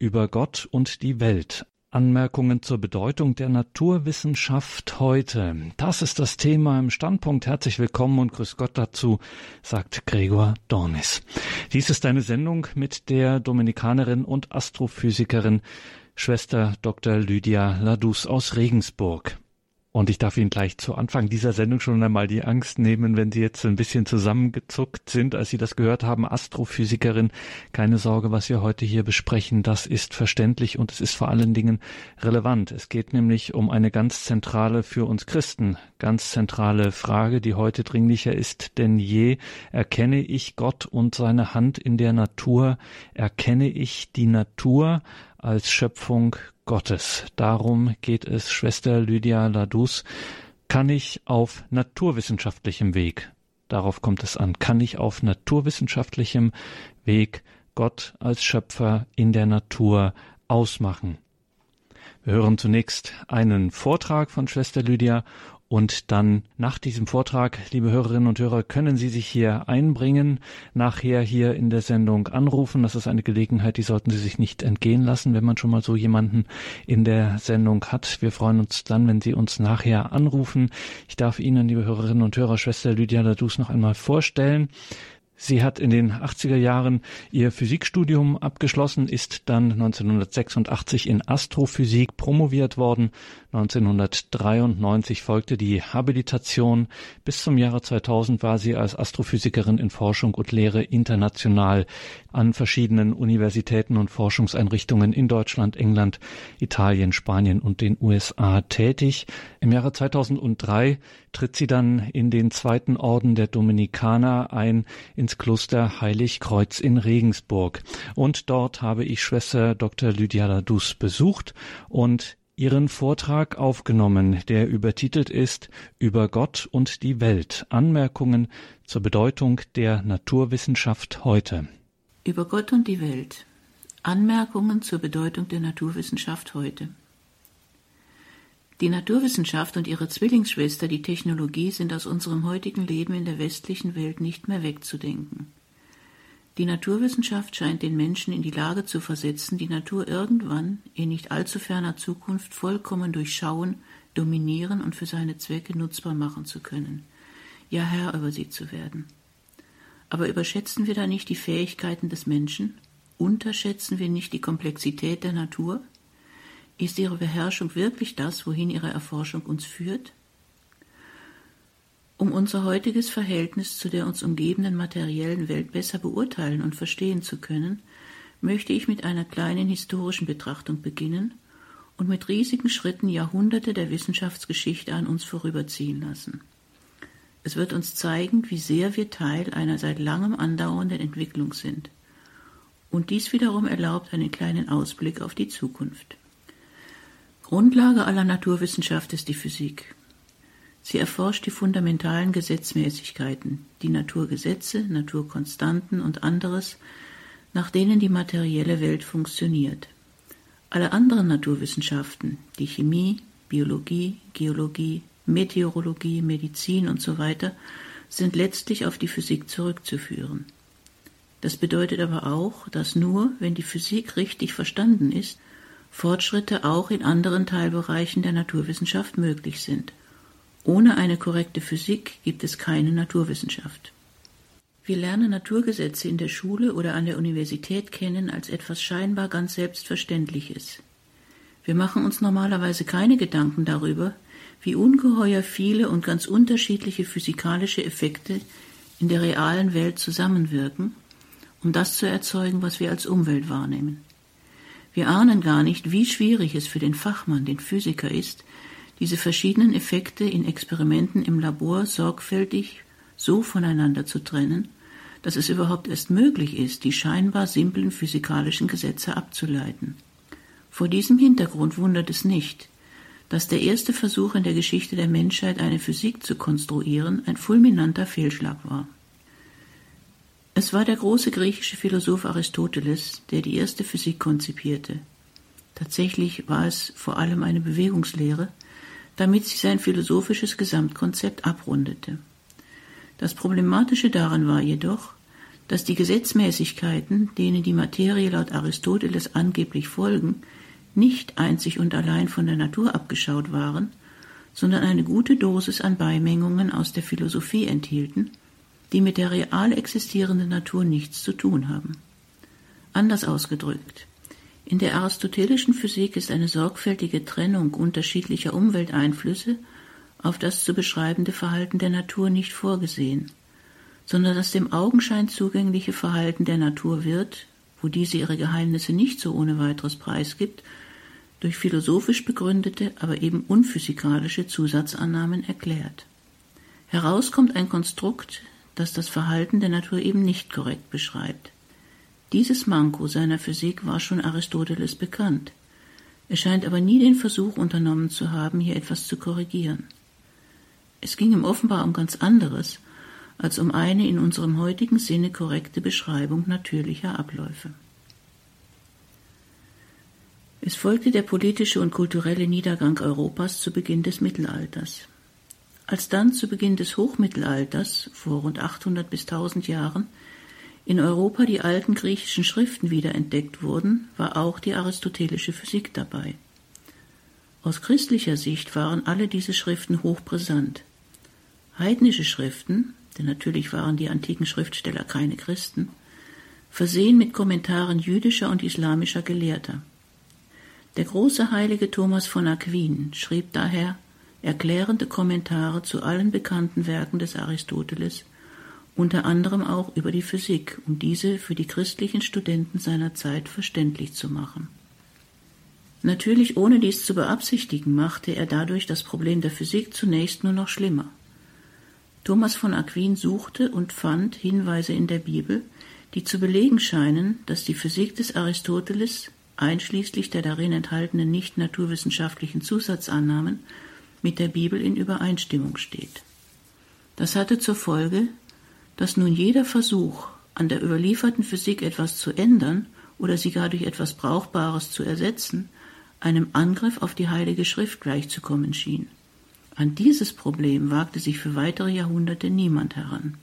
über Gott und die Welt. Anmerkungen zur Bedeutung der Naturwissenschaft heute. Das ist das Thema im Standpunkt. Herzlich willkommen und grüß Gott dazu, sagt Gregor Dornis. Dies ist eine Sendung mit der Dominikanerin und Astrophysikerin Schwester Dr. Lydia Ladus aus Regensburg. Und ich darf Ihnen gleich zu Anfang dieser Sendung schon einmal die Angst nehmen, wenn Sie jetzt ein bisschen zusammengezuckt sind, als Sie das gehört haben, Astrophysikerin. Keine Sorge, was wir heute hier besprechen, das ist verständlich und es ist vor allen Dingen relevant. Es geht nämlich um eine ganz zentrale für uns Christen, ganz zentrale Frage, die heute dringlicher ist denn je. Erkenne ich Gott und seine Hand in der Natur? Erkenne ich die Natur als Schöpfung Gottes. Darum geht es, Schwester Lydia Ladus. Kann ich auf naturwissenschaftlichem Weg, darauf kommt es an, kann ich auf naturwissenschaftlichem Weg Gott als Schöpfer in der Natur ausmachen? Wir hören zunächst einen Vortrag von Schwester Lydia und dann nach diesem Vortrag, liebe Hörerinnen und Hörer, können Sie sich hier einbringen, nachher hier in der Sendung anrufen. Das ist eine Gelegenheit, die sollten Sie sich nicht entgehen lassen, wenn man schon mal so jemanden in der Sendung hat. Wir freuen uns dann, wenn Sie uns nachher anrufen. Ich darf Ihnen, liebe Hörerinnen und Hörer, Schwester Lydia Ladus noch einmal vorstellen. Sie hat in den 80er Jahren ihr Physikstudium abgeschlossen, ist dann 1986 in Astrophysik promoviert worden. 1993 folgte die Habilitation. Bis zum Jahre 2000 war sie als Astrophysikerin in Forschung und Lehre international an verschiedenen Universitäten und Forschungseinrichtungen in Deutschland, England, Italien, Spanien und den USA tätig. Im Jahre 2003 tritt sie dann in den zweiten Orden der Dominikaner ein, ins Kloster Heiligkreuz in Regensburg. Und dort habe ich Schwester Dr. Lydia Ladus besucht und ihren Vortrag aufgenommen, der übertitelt ist Über Gott und die Welt Anmerkungen zur Bedeutung der Naturwissenschaft heute. Über Gott und die Welt Anmerkungen zur Bedeutung der Naturwissenschaft heute. Die Naturwissenschaft und ihre Zwillingsschwester, die Technologie, sind aus unserem heutigen Leben in der westlichen Welt nicht mehr wegzudenken. Die Naturwissenschaft scheint den Menschen in die Lage zu versetzen, die Natur irgendwann, in nicht allzu ferner Zukunft, vollkommen durchschauen, dominieren und für seine Zwecke nutzbar machen zu können, ja Herr über sie zu werden. Aber überschätzen wir da nicht die Fähigkeiten des Menschen? Unterschätzen wir nicht die Komplexität der Natur? Ist ihre Beherrschung wirklich das, wohin ihre Erforschung uns führt? Um unser heutiges Verhältnis zu der uns umgebenden materiellen Welt besser beurteilen und verstehen zu können, möchte ich mit einer kleinen historischen Betrachtung beginnen und mit riesigen Schritten Jahrhunderte der Wissenschaftsgeschichte an uns vorüberziehen lassen. Es wird uns zeigen, wie sehr wir Teil einer seit langem andauernden Entwicklung sind. Und dies wiederum erlaubt einen kleinen Ausblick auf die Zukunft. Grundlage aller Naturwissenschaft ist die Physik. Sie erforscht die fundamentalen Gesetzmäßigkeiten, die Naturgesetze, Naturkonstanten und anderes, nach denen die materielle Welt funktioniert. Alle anderen Naturwissenschaften, die Chemie, Biologie, Geologie, Meteorologie, Medizin und so sind letztlich auf die Physik zurückzuführen. Das bedeutet aber auch, dass nur, wenn die Physik richtig verstanden ist, Fortschritte auch in anderen Teilbereichen der Naturwissenschaft möglich sind. Ohne eine korrekte Physik gibt es keine Naturwissenschaft. Wir lernen Naturgesetze in der Schule oder an der Universität kennen als etwas scheinbar ganz Selbstverständliches. Wir machen uns normalerweise keine Gedanken darüber, wie ungeheuer viele und ganz unterschiedliche physikalische Effekte in der realen Welt zusammenwirken, um das zu erzeugen, was wir als Umwelt wahrnehmen. Wir ahnen gar nicht, wie schwierig es für den Fachmann, den Physiker ist, diese verschiedenen Effekte in Experimenten im Labor sorgfältig so voneinander zu trennen, dass es überhaupt erst möglich ist, die scheinbar simplen physikalischen Gesetze abzuleiten. Vor diesem Hintergrund wundert es nicht, dass der erste Versuch in der Geschichte der Menschheit, eine Physik zu konstruieren, ein fulminanter Fehlschlag war. Es war der große griechische Philosoph Aristoteles, der die erste Physik konzipierte. Tatsächlich war es vor allem eine Bewegungslehre, damit sie sein philosophisches Gesamtkonzept abrundete. Das Problematische daran war jedoch, dass die Gesetzmäßigkeiten, denen die Materie laut Aristoteles angeblich folgen, nicht einzig und allein von der Natur abgeschaut waren, sondern eine gute Dosis an Beimengungen aus der Philosophie enthielten, die mit der real existierenden Natur nichts zu tun haben. Anders ausgedrückt, in der aristotelischen Physik ist eine sorgfältige Trennung unterschiedlicher Umwelteinflüsse auf das zu beschreibende Verhalten der Natur nicht vorgesehen, sondern das dem Augenschein zugängliche Verhalten der Natur wird, wo diese ihre Geheimnisse nicht so ohne weiteres preisgibt, durch philosophisch begründete, aber eben unphysikalische Zusatzannahmen erklärt. Heraus kommt ein Konstrukt, das das Verhalten der Natur eben nicht korrekt beschreibt. Dieses Manko seiner Physik war schon Aristoteles bekannt. Er scheint aber nie den Versuch unternommen zu haben, hier etwas zu korrigieren. Es ging ihm offenbar um ganz anderes, als um eine in unserem heutigen Sinne korrekte Beschreibung natürlicher Abläufe. Es folgte der politische und kulturelle Niedergang Europas zu Beginn des Mittelalters. Als dann zu Beginn des Hochmittelalters, vor rund 800 bis 1000 Jahren, in Europa die alten griechischen Schriften wiederentdeckt wurden, war auch die aristotelische Physik dabei. Aus christlicher Sicht waren alle diese Schriften hochbrisant. Heidnische Schriften, denn natürlich waren die antiken Schriftsteller keine Christen, versehen mit Kommentaren jüdischer und islamischer Gelehrter. Der große heilige Thomas von Aquin schrieb daher erklärende Kommentare zu allen bekannten Werken des Aristoteles unter anderem auch über die Physik, um diese für die christlichen Studenten seiner Zeit verständlich zu machen. Natürlich ohne dies zu beabsichtigen, machte er dadurch das Problem der Physik zunächst nur noch schlimmer. Thomas von Aquin suchte und fand Hinweise in der Bibel, die zu belegen scheinen, dass die Physik des Aristoteles, einschließlich der darin enthaltenen nicht naturwissenschaftlichen Zusatzannahmen, mit der Bibel in Übereinstimmung steht. Das hatte zur Folge, dass nun jeder Versuch, an der überlieferten Physik etwas zu ändern oder sie gar durch etwas Brauchbares zu ersetzen, einem Angriff auf die Heilige Schrift gleichzukommen schien. An dieses Problem wagte sich für weitere Jahrhunderte niemand heran.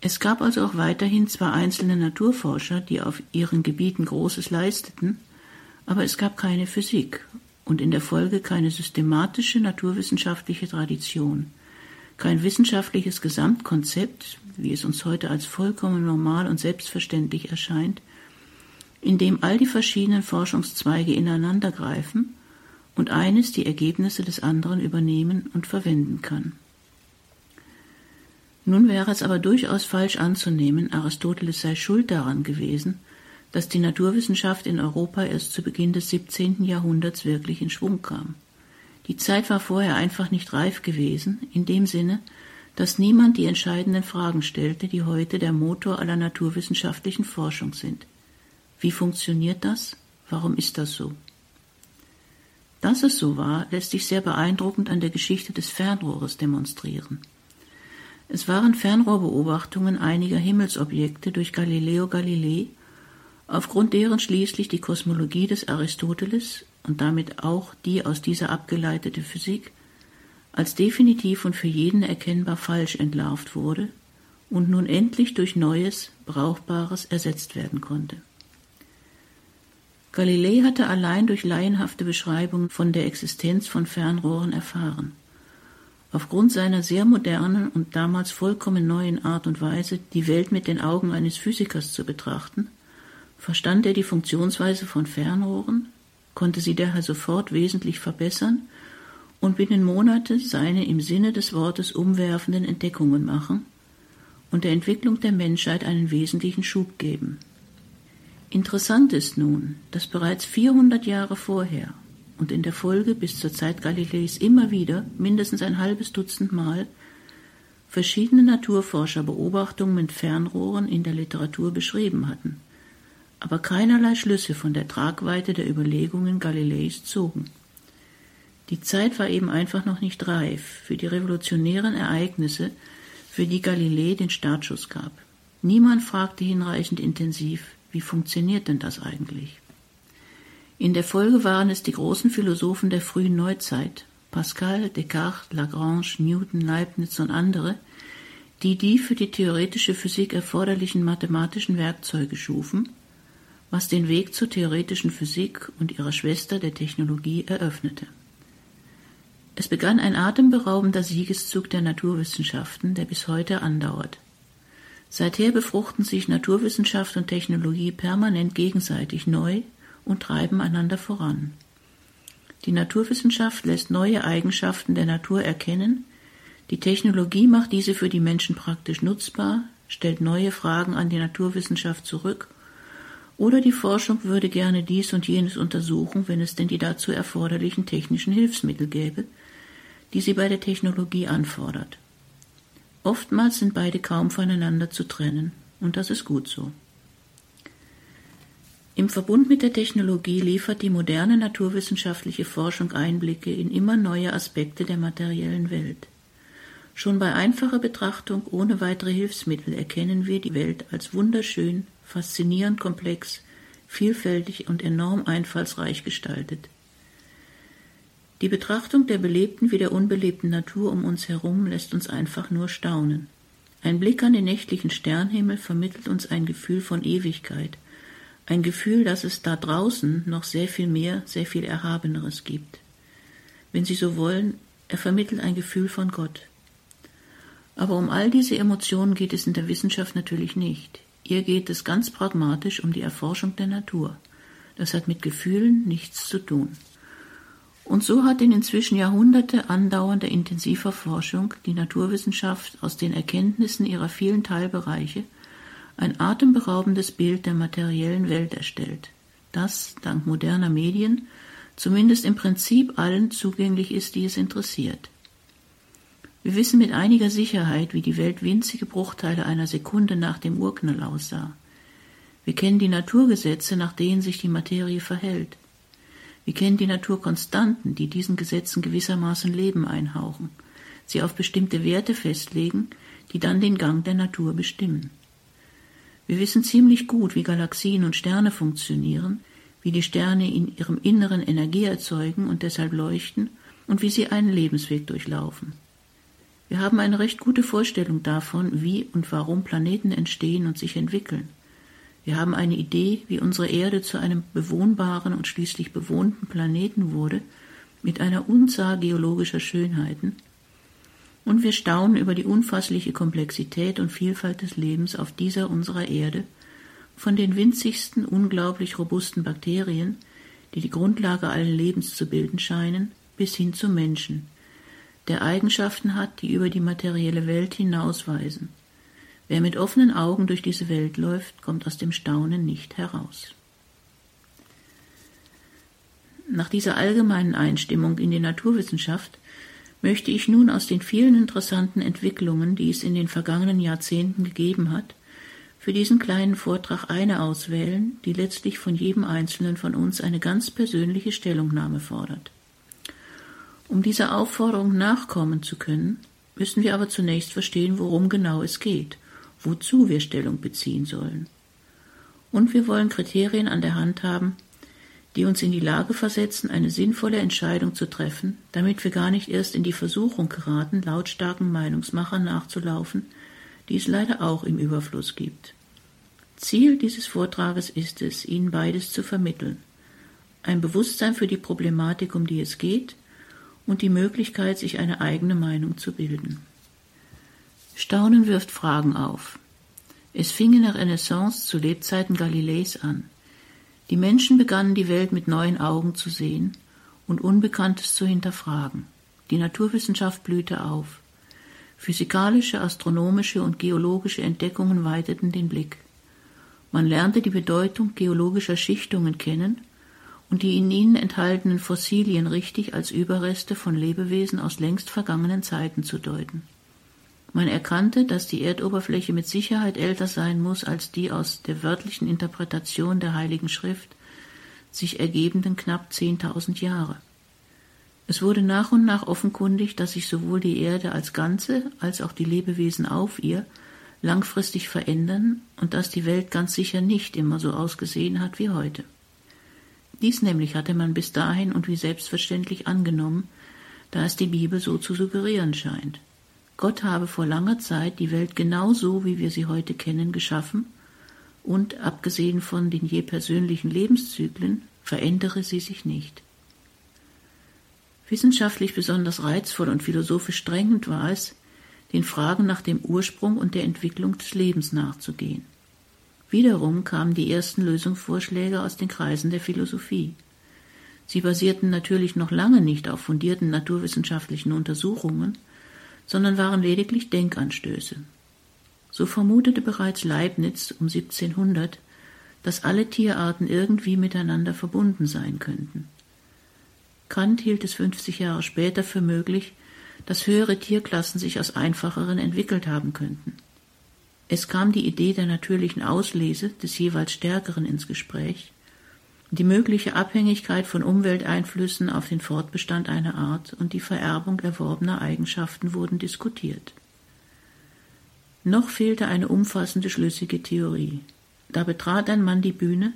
Es gab also auch weiterhin zwar einzelne Naturforscher, die auf ihren Gebieten Großes leisteten, aber es gab keine Physik und in der Folge keine systematische naturwissenschaftliche Tradition, kein wissenschaftliches Gesamtkonzept, wie es uns heute als vollkommen normal und selbstverständlich erscheint, in dem all die verschiedenen Forschungszweige ineinandergreifen und eines die Ergebnisse des anderen übernehmen und verwenden kann. Nun wäre es aber durchaus falsch anzunehmen, Aristoteles sei schuld daran gewesen, dass die Naturwissenschaft in Europa erst zu Beginn des 17. Jahrhunderts wirklich in Schwung kam. Die Zeit war vorher einfach nicht reif gewesen, in dem Sinne, dass niemand die entscheidenden Fragen stellte, die heute der Motor aller naturwissenschaftlichen Forschung sind. Wie funktioniert das? Warum ist das so? Dass es so war, lässt sich sehr beeindruckend an der Geschichte des Fernrohres demonstrieren. Es waren Fernrohrbeobachtungen einiger Himmelsobjekte durch Galileo Galilei, aufgrund deren schließlich die Kosmologie des Aristoteles und damit auch die aus dieser abgeleitete Physik als definitiv und für jeden erkennbar falsch entlarvt wurde und nun endlich durch Neues, Brauchbares ersetzt werden konnte. Galilei hatte allein durch laienhafte Beschreibungen von der Existenz von Fernrohren erfahren. Aufgrund seiner sehr modernen und damals vollkommen neuen Art und Weise, die Welt mit den Augen eines Physikers zu betrachten, verstand er die Funktionsweise von Fernrohren, konnte sie daher sofort wesentlich verbessern und binnen Monate seine im Sinne des Wortes umwerfenden Entdeckungen machen und der Entwicklung der Menschheit einen wesentlichen Schub geben. Interessant ist nun, dass bereits 400 Jahre vorher und in der Folge bis zur Zeit Galileis immer wieder, mindestens ein halbes Dutzend Mal, verschiedene Naturforscher Beobachtungen mit Fernrohren in der Literatur beschrieben hatten aber keinerlei Schlüsse von der Tragweite der Überlegungen Galileis zogen. Die Zeit war eben einfach noch nicht reif für die revolutionären Ereignisse, für die Galilei den Startschuss gab. Niemand fragte hinreichend intensiv, wie funktioniert denn das eigentlich? In der Folge waren es die großen Philosophen der frühen Neuzeit, Pascal, Descartes, Lagrange, Newton, Leibniz und andere, die die für die theoretische Physik erforderlichen mathematischen Werkzeuge schufen, was den Weg zur theoretischen Physik und ihrer Schwester der Technologie eröffnete. Es begann ein atemberaubender Siegeszug der Naturwissenschaften, der bis heute andauert. Seither befruchten sich Naturwissenschaft und Technologie permanent gegenseitig neu und treiben einander voran. Die Naturwissenschaft lässt neue Eigenschaften der Natur erkennen, die Technologie macht diese für die Menschen praktisch nutzbar, stellt neue Fragen an die Naturwissenschaft zurück, oder die Forschung würde gerne dies und jenes untersuchen, wenn es denn die dazu erforderlichen technischen Hilfsmittel gäbe, die sie bei der Technologie anfordert. Oftmals sind beide kaum voneinander zu trennen, und das ist gut so. Im Verbund mit der Technologie liefert die moderne naturwissenschaftliche Forschung Einblicke in immer neue Aspekte der materiellen Welt. Schon bei einfacher Betrachtung ohne weitere Hilfsmittel erkennen wir die Welt als wunderschön, faszinierend komplex, vielfältig und enorm einfallsreich gestaltet. Die Betrachtung der belebten wie der unbelebten Natur um uns herum lässt uns einfach nur staunen. Ein Blick an den nächtlichen Sternhimmel vermittelt uns ein Gefühl von Ewigkeit, ein Gefühl, dass es da draußen noch sehr viel mehr, sehr viel Erhabeneres gibt. Wenn Sie so wollen, er vermittelt ein Gefühl von Gott. Aber um all diese Emotionen geht es in der Wissenschaft natürlich nicht. Ihr geht es ganz pragmatisch um die Erforschung der Natur. Das hat mit Gefühlen nichts zu tun. Und so hat in inzwischen Jahrhunderte andauernder intensiver Forschung die Naturwissenschaft aus den Erkenntnissen ihrer vielen Teilbereiche ein atemberaubendes Bild der materiellen Welt erstellt, das, dank moderner Medien, zumindest im Prinzip allen zugänglich ist, die es interessiert. Wir wissen mit einiger Sicherheit, wie die Welt winzige Bruchteile einer Sekunde nach dem Urknall aussah. Wir kennen die Naturgesetze, nach denen sich die Materie verhält. Wir kennen die Naturkonstanten, die diesen Gesetzen gewissermaßen Leben einhauchen, sie auf bestimmte Werte festlegen, die dann den Gang der Natur bestimmen. Wir wissen ziemlich gut, wie Galaxien und Sterne funktionieren, wie die Sterne in ihrem Inneren Energie erzeugen und deshalb leuchten und wie sie einen Lebensweg durchlaufen. Wir haben eine recht gute Vorstellung davon, wie und warum Planeten entstehen und sich entwickeln. Wir haben eine Idee, wie unsere Erde zu einem bewohnbaren und schließlich bewohnten Planeten wurde, mit einer Unzahl geologischer Schönheiten, und wir staunen über die unfassliche Komplexität und Vielfalt des Lebens auf dieser unserer Erde, von den winzigsten, unglaublich robusten Bakterien, die die Grundlage allen Lebens zu bilden scheinen, bis hin zum Menschen, der Eigenschaften hat, die über die materielle Welt hinausweisen. Wer mit offenen Augen durch diese Welt läuft, kommt aus dem Staunen nicht heraus. Nach dieser allgemeinen Einstimmung in die Naturwissenschaft möchte ich nun aus den vielen interessanten Entwicklungen, die es in den vergangenen Jahrzehnten gegeben hat, für diesen kleinen Vortrag eine auswählen, die letztlich von jedem Einzelnen von uns eine ganz persönliche Stellungnahme fordert. Um dieser Aufforderung nachkommen zu können, müssen wir aber zunächst verstehen, worum genau es geht, wozu wir Stellung beziehen sollen. Und wir wollen Kriterien an der Hand haben, die uns in die Lage versetzen, eine sinnvolle Entscheidung zu treffen, damit wir gar nicht erst in die Versuchung geraten, lautstarken Meinungsmachern nachzulaufen, die es leider auch im Überfluss gibt. Ziel dieses Vortrages ist es, Ihnen beides zu vermitteln. Ein Bewusstsein für die Problematik, um die es geht, und die Möglichkeit, sich eine eigene Meinung zu bilden. Staunen wirft Fragen auf. Es fing in der Renaissance zu Lebzeiten Galileis an. Die Menschen begannen die Welt mit neuen Augen zu sehen und Unbekanntes zu hinterfragen. Die Naturwissenschaft blühte auf. Physikalische, astronomische und geologische Entdeckungen weiteten den Blick. Man lernte die Bedeutung geologischer Schichtungen kennen und die in ihnen enthaltenen Fossilien richtig als Überreste von Lebewesen aus längst vergangenen Zeiten zu deuten. Man erkannte, dass die Erdoberfläche mit Sicherheit älter sein muss als die aus der wörtlichen Interpretation der Heiligen Schrift sich ergebenden knapp zehntausend Jahre. Es wurde nach und nach offenkundig, dass sich sowohl die Erde als Ganze als auch die Lebewesen auf ihr langfristig verändern und dass die Welt ganz sicher nicht immer so ausgesehen hat wie heute. Dies nämlich hatte man bis dahin und wie selbstverständlich angenommen, da es die Bibel so zu suggerieren scheint. Gott habe vor langer Zeit die Welt genau so, wie wir sie heute kennen, geschaffen und, abgesehen von den je persönlichen Lebenszyklen, verändere sie sich nicht. Wissenschaftlich besonders reizvoll und philosophisch drängend war es, den Fragen nach dem Ursprung und der Entwicklung des Lebens nachzugehen. Wiederum kamen die ersten Lösungsvorschläge aus den Kreisen der Philosophie. Sie basierten natürlich noch lange nicht auf fundierten naturwissenschaftlichen Untersuchungen, sondern waren lediglich Denkanstöße. So vermutete bereits Leibniz um 1700, dass alle Tierarten irgendwie miteinander verbunden sein könnten. Kant hielt es 50 Jahre später für möglich, dass höhere Tierklassen sich aus einfacheren entwickelt haben könnten. Es kam die Idee der natürlichen Auslese des jeweils Stärkeren ins Gespräch, die mögliche Abhängigkeit von Umwelteinflüssen auf den Fortbestand einer Art und die Vererbung erworbener Eigenschaften wurden diskutiert. Noch fehlte eine umfassende schlüssige Theorie. Da betrat ein Mann die Bühne,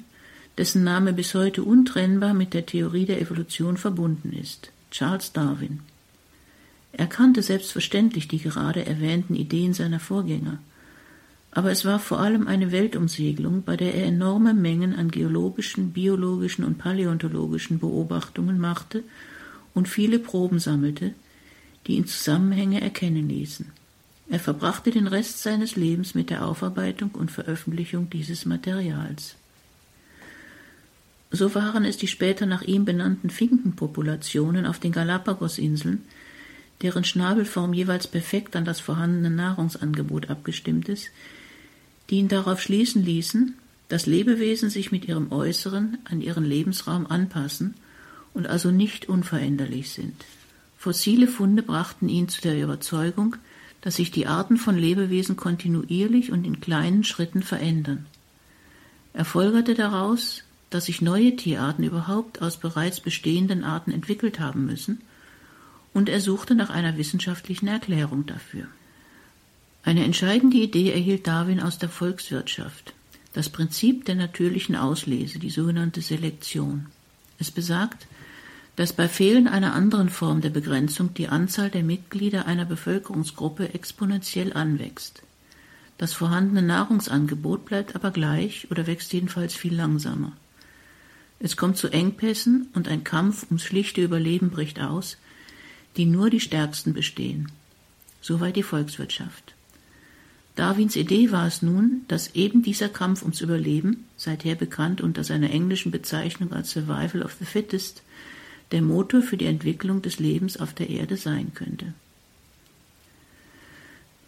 dessen Name bis heute untrennbar mit der Theorie der Evolution verbunden ist, Charles Darwin. Er kannte selbstverständlich die gerade erwähnten Ideen seiner Vorgänger – aber es war vor allem eine Weltumsegelung, bei der er enorme Mengen an geologischen, biologischen und paläontologischen Beobachtungen machte und viele Proben sammelte, die ihn Zusammenhänge erkennen ließen. Er verbrachte den Rest seines Lebens mit der Aufarbeitung und Veröffentlichung dieses Materials. So waren es die später nach ihm benannten Finkenpopulationen auf den Galapagosinseln, deren Schnabelform jeweils perfekt an das vorhandene Nahrungsangebot abgestimmt ist, die ihn darauf schließen ließen, dass Lebewesen sich mit ihrem Äußeren an ihren Lebensraum anpassen und also nicht unveränderlich sind. Fossile Funde brachten ihn zu der Überzeugung, dass sich die Arten von Lebewesen kontinuierlich und in kleinen Schritten verändern. Er folgerte daraus, dass sich neue Tierarten überhaupt aus bereits bestehenden Arten entwickelt haben müssen, und er suchte nach einer wissenschaftlichen Erklärung dafür. Eine entscheidende Idee erhielt Darwin aus der Volkswirtschaft. Das Prinzip der natürlichen Auslese, die sogenannte Selektion. Es besagt, dass bei Fehlen einer anderen Form der Begrenzung die Anzahl der Mitglieder einer Bevölkerungsgruppe exponentiell anwächst. Das vorhandene Nahrungsangebot bleibt aber gleich oder wächst jedenfalls viel langsamer. Es kommt zu Engpässen und ein Kampf ums schlichte Überleben bricht aus, die nur die Stärksten bestehen. Soweit die Volkswirtschaft. Darwins Idee war es nun, dass eben dieser Kampf ums Überleben, seither bekannt unter seiner englischen Bezeichnung als Survival of the Fittest, der Motor für die Entwicklung des Lebens auf der Erde sein könnte.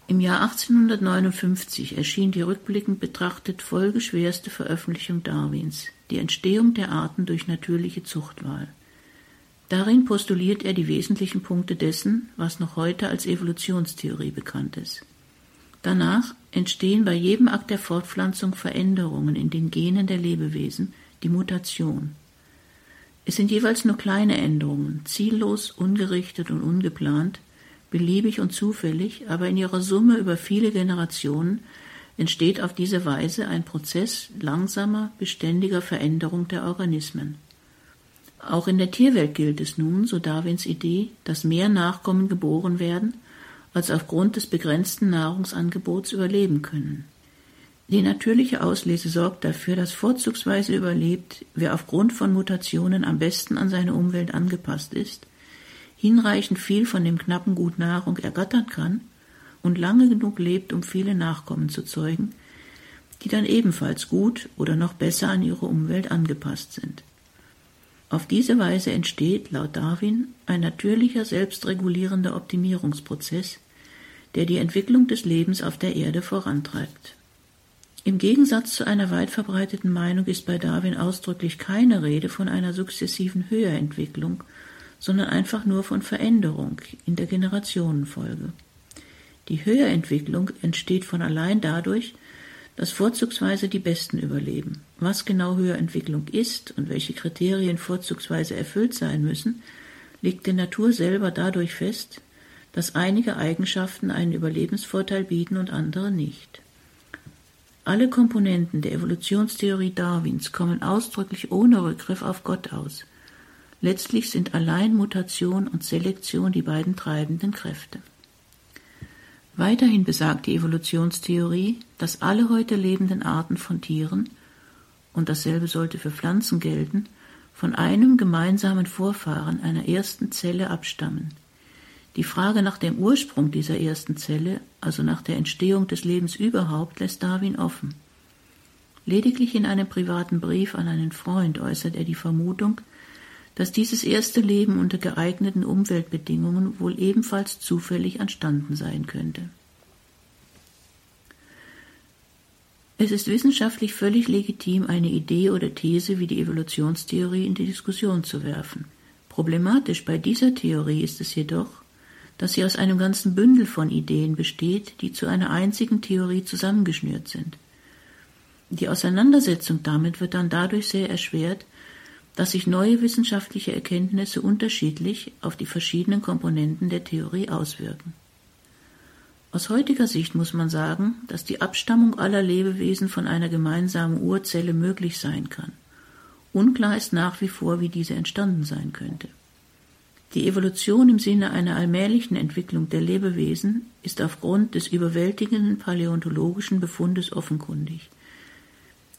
Im Jahr 1859 erschien die rückblickend betrachtet folgeschwerste Veröffentlichung Darwins, die Entstehung der Arten durch natürliche Zuchtwahl. Darin postuliert er die wesentlichen Punkte dessen, was noch heute als Evolutionstheorie bekannt ist. Danach entstehen bei jedem Akt der Fortpflanzung Veränderungen in den Genen der Lebewesen, die Mutation. Es sind jeweils nur kleine Änderungen, ziellos, ungerichtet und ungeplant, beliebig und zufällig, aber in ihrer Summe über viele Generationen entsteht auf diese Weise ein Prozess langsamer, beständiger Veränderung der Organismen. Auch in der Tierwelt gilt es nun, so Darwins Idee, dass mehr Nachkommen geboren werden, als aufgrund des begrenzten Nahrungsangebots überleben können. Die natürliche Auslese sorgt dafür, dass vorzugsweise überlebt, wer aufgrund von Mutationen am besten an seine Umwelt angepasst ist, hinreichend viel von dem knappen Gut Nahrung ergattern kann und lange genug lebt, um viele Nachkommen zu zeugen, die dann ebenfalls gut oder noch besser an ihre Umwelt angepasst sind. Auf diese Weise entsteht, laut Darwin, ein natürlicher selbstregulierender Optimierungsprozess, der die Entwicklung des Lebens auf der Erde vorantreibt. Im Gegensatz zu einer weit verbreiteten Meinung ist bei Darwin ausdrücklich keine Rede von einer sukzessiven Höherentwicklung, sondern einfach nur von Veränderung in der Generationenfolge. Die Höherentwicklung entsteht von allein dadurch, dass vorzugsweise die Besten überleben. Was genau Höherentwicklung ist und welche Kriterien vorzugsweise erfüllt sein müssen, legt der Natur selber dadurch fest, dass einige Eigenschaften einen Überlebensvorteil bieten und andere nicht. Alle Komponenten der Evolutionstheorie Darwins kommen ausdrücklich ohne Rückgriff auf Gott aus. Letztlich sind allein Mutation und Selektion die beiden treibenden Kräfte. Weiterhin besagt die Evolutionstheorie, dass alle heute lebenden Arten von Tieren, und dasselbe sollte für Pflanzen gelten, von einem gemeinsamen Vorfahren einer ersten Zelle abstammen. Die Frage nach dem Ursprung dieser ersten Zelle, also nach der Entstehung des Lebens überhaupt, lässt Darwin offen. Lediglich in einem privaten Brief an einen Freund äußert er die Vermutung, dass dieses erste Leben unter geeigneten Umweltbedingungen wohl ebenfalls zufällig entstanden sein könnte. Es ist wissenschaftlich völlig legitim, eine Idee oder These wie die Evolutionstheorie in die Diskussion zu werfen. Problematisch bei dieser Theorie ist es jedoch, dass sie aus einem ganzen Bündel von Ideen besteht, die zu einer einzigen Theorie zusammengeschnürt sind. Die Auseinandersetzung damit wird dann dadurch sehr erschwert, dass sich neue wissenschaftliche Erkenntnisse unterschiedlich auf die verschiedenen Komponenten der Theorie auswirken. Aus heutiger Sicht muss man sagen, dass die Abstammung aller Lebewesen von einer gemeinsamen Urzelle möglich sein kann. Unklar ist nach wie vor, wie diese entstanden sein könnte. Die Evolution im Sinne einer allmählichen Entwicklung der Lebewesen ist aufgrund des überwältigenden paläontologischen Befundes offenkundig.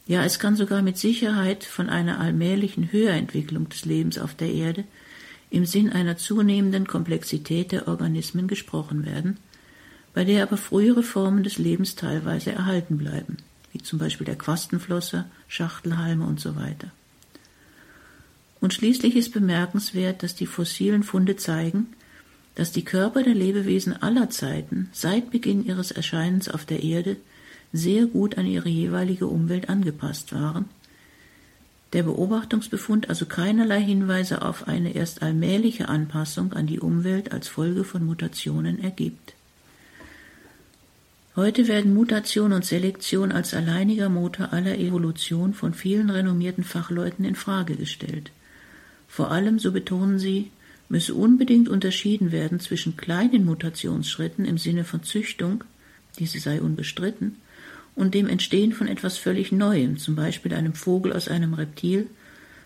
Ja, es kann sogar mit Sicherheit von einer allmählichen Höherentwicklung des Lebens auf der Erde im Sinn einer zunehmenden Komplexität der Organismen gesprochen werden, bei der aber frühere Formen des Lebens teilweise erhalten bleiben, wie zum Beispiel der Quastenflosser, Schachtelhalme und so. Und schließlich ist bemerkenswert, dass die fossilen Funde zeigen, dass die Körper der Lebewesen aller Zeiten seit Beginn ihres Erscheinens auf der Erde sehr gut an ihre jeweilige Umwelt angepasst waren, der Beobachtungsbefund also keinerlei Hinweise auf eine erst allmähliche Anpassung an die Umwelt als Folge von Mutationen ergibt. Heute werden Mutation und Selektion als alleiniger Motor aller Evolution von vielen renommierten Fachleuten in Frage gestellt. Vor allem, so betonen sie, müsse unbedingt unterschieden werden zwischen kleinen Mutationsschritten im Sinne von Züchtung, diese sei unbestritten, und dem Entstehen von etwas völlig Neuem, zum Beispiel einem Vogel aus einem Reptil,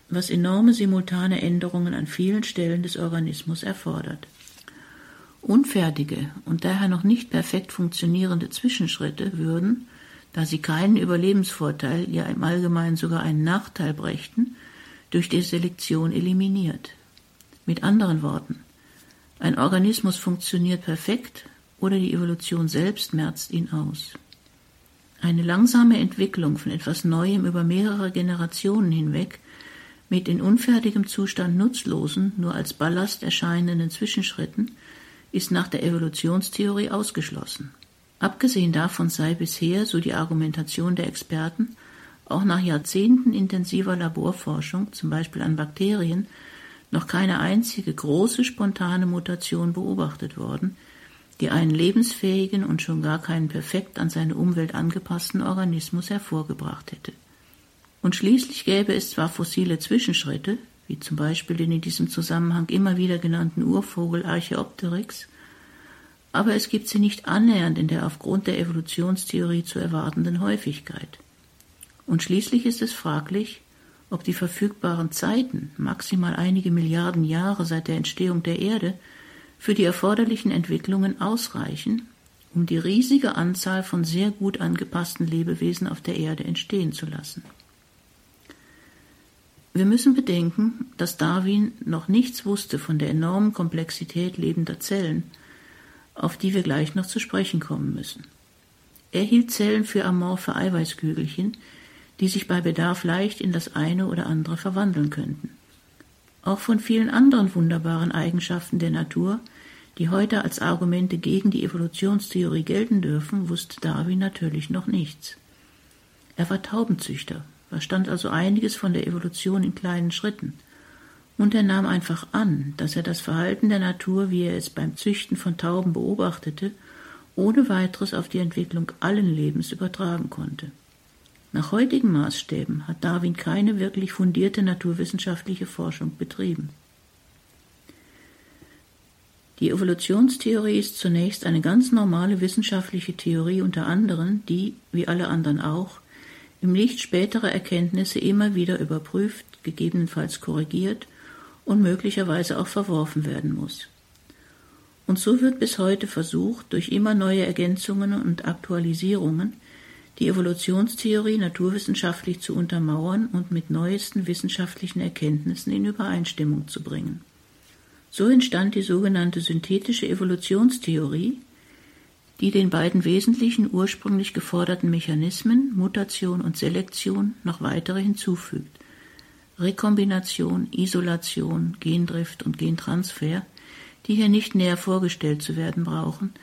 was enorme simultane Änderungen an vielen Stellen des Organismus erfordert. Unfertige und daher noch nicht perfekt funktionierende Zwischenschritte würden, da sie keinen Überlebensvorteil, ja im Allgemeinen sogar einen Nachteil brächten, durch die Selektion eliminiert. Mit anderen Worten, ein Organismus funktioniert perfekt oder die Evolution selbst merzt ihn aus. Eine langsame Entwicklung von etwas Neuem über mehrere Generationen hinweg mit in unfertigem Zustand nutzlosen, nur als Ballast erscheinenden Zwischenschritten ist nach der Evolutionstheorie ausgeschlossen. Abgesehen davon sei bisher, so die Argumentation der Experten, auch nach Jahrzehnten intensiver Laborforschung, zum Beispiel an Bakterien, noch keine einzige große spontane Mutation beobachtet worden, die einen lebensfähigen und schon gar keinen perfekt an seine Umwelt angepassten Organismus hervorgebracht hätte. Und schließlich gäbe es zwar fossile Zwischenschritte, wie zum Beispiel den in diesem Zusammenhang immer wieder genannten Urvogel Archaeopteryx, aber es gibt sie nicht annähernd in der aufgrund der Evolutionstheorie zu erwartenden Häufigkeit. Und schließlich ist es fraglich, ob die verfügbaren Zeiten, maximal einige Milliarden Jahre seit der Entstehung der Erde, für die erforderlichen Entwicklungen ausreichen, um die riesige Anzahl von sehr gut angepassten Lebewesen auf der Erde entstehen zu lassen. Wir müssen bedenken, dass Darwin noch nichts wusste von der enormen Komplexität lebender Zellen, auf die wir gleich noch zu sprechen kommen müssen. Er hielt Zellen für amorphe Eiweißkügelchen, die sich bei Bedarf leicht in das eine oder andere verwandeln könnten. Auch von vielen anderen wunderbaren Eigenschaften der Natur, die heute als Argumente gegen die Evolutionstheorie gelten dürfen, wusste Darwin natürlich noch nichts. Er war Taubenzüchter, verstand also einiges von der Evolution in kleinen Schritten, und er nahm einfach an, dass er das Verhalten der Natur, wie er es beim Züchten von Tauben beobachtete, ohne weiteres auf die Entwicklung allen Lebens übertragen konnte. Nach heutigen Maßstäben hat Darwin keine wirklich fundierte naturwissenschaftliche Forschung betrieben. Die Evolutionstheorie ist zunächst eine ganz normale wissenschaftliche Theorie unter anderen, die, wie alle anderen auch, im Licht späterer Erkenntnisse immer wieder überprüft, gegebenenfalls korrigiert und möglicherweise auch verworfen werden muss. Und so wird bis heute versucht, durch immer neue Ergänzungen und Aktualisierungen die Evolutionstheorie naturwissenschaftlich zu untermauern und mit neuesten wissenschaftlichen Erkenntnissen in Übereinstimmung zu bringen. So entstand die sogenannte synthetische Evolutionstheorie, die den beiden wesentlichen ursprünglich geforderten Mechanismen Mutation und Selektion noch weitere hinzufügt. Rekombination, Isolation, Gendrift und Gentransfer, die hier nicht näher vorgestellt zu werden brauchen,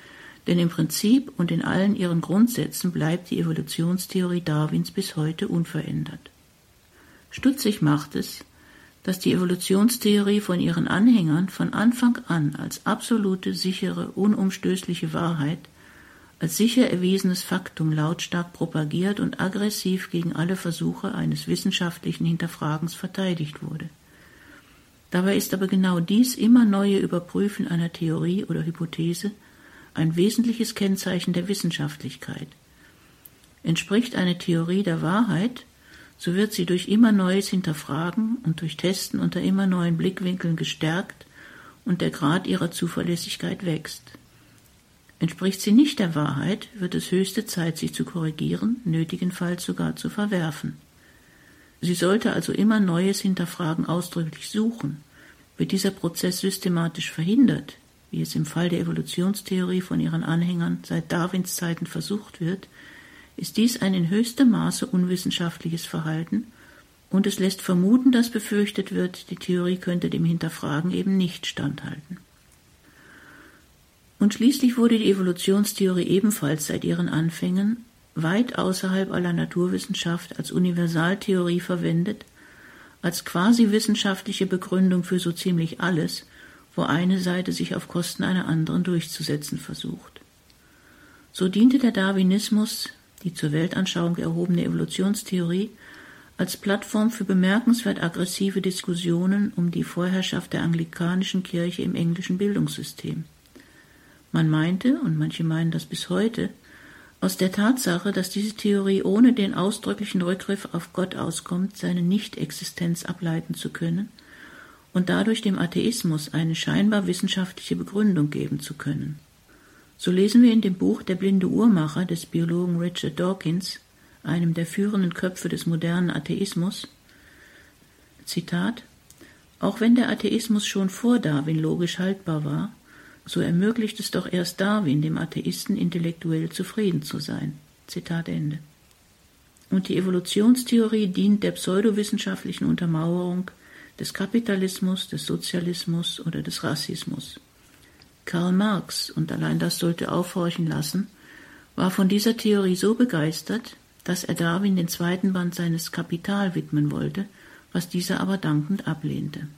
denn im Prinzip und in allen ihren Grundsätzen bleibt die Evolutionstheorie Darwins bis heute unverändert. Stutzig macht es, dass die Evolutionstheorie von ihren Anhängern von Anfang an als absolute, sichere, unumstößliche Wahrheit, als sicher erwiesenes Faktum lautstark propagiert und aggressiv gegen alle Versuche eines wissenschaftlichen Hinterfragens verteidigt wurde. Dabei ist aber genau dies immer neue Überprüfen einer Theorie oder Hypothese ein wesentliches Kennzeichen der Wissenschaftlichkeit. Entspricht eine Theorie der Wahrheit, so wird sie durch immer Neues hinterfragen und durch Testen unter immer neuen Blickwinkeln gestärkt und der Grad ihrer Zuverlässigkeit wächst. Entspricht sie nicht der Wahrheit, wird es höchste Zeit, sie zu korrigieren, nötigenfalls sogar zu verwerfen. Sie sollte also immer Neues hinterfragen ausdrücklich suchen. Wird dieser Prozess systematisch verhindert, wie es im Fall der Evolutionstheorie von ihren Anhängern seit Darwins Zeiten versucht wird, ist dies ein in höchstem Maße unwissenschaftliches Verhalten und es lässt vermuten, dass befürchtet wird, die Theorie könnte dem Hinterfragen eben nicht standhalten. Und schließlich wurde die Evolutionstheorie ebenfalls seit ihren Anfängen weit außerhalb aller Naturwissenschaft als Universaltheorie verwendet, als quasi wissenschaftliche Begründung für so ziemlich alles, wo eine Seite sich auf Kosten einer anderen durchzusetzen versucht. So diente der Darwinismus, die zur Weltanschauung erhobene Evolutionstheorie, als Plattform für bemerkenswert aggressive Diskussionen um die Vorherrschaft der anglikanischen Kirche im englischen Bildungssystem. Man meinte, und manche meinen das bis heute, aus der Tatsache, dass diese Theorie ohne den ausdrücklichen Rückgriff auf Gott auskommt, seine Nichtexistenz ableiten zu können – und dadurch dem Atheismus eine scheinbar wissenschaftliche Begründung geben zu können. So lesen wir in dem Buch Der blinde Uhrmacher des Biologen Richard Dawkins, einem der führenden Köpfe des modernen Atheismus, Zitat, auch wenn der Atheismus schon vor Darwin logisch haltbar war, so ermöglicht es doch erst Darwin, dem Atheisten intellektuell zufrieden zu sein. Zitat Ende. Und die Evolutionstheorie dient der pseudowissenschaftlichen Untermauerung des Kapitalismus, des Sozialismus oder des Rassismus. Karl Marx, und allein das sollte aufhorchen lassen, war von dieser Theorie so begeistert, dass er Darwin den zweiten Band seines Kapital widmen wollte, was dieser aber dankend ablehnte.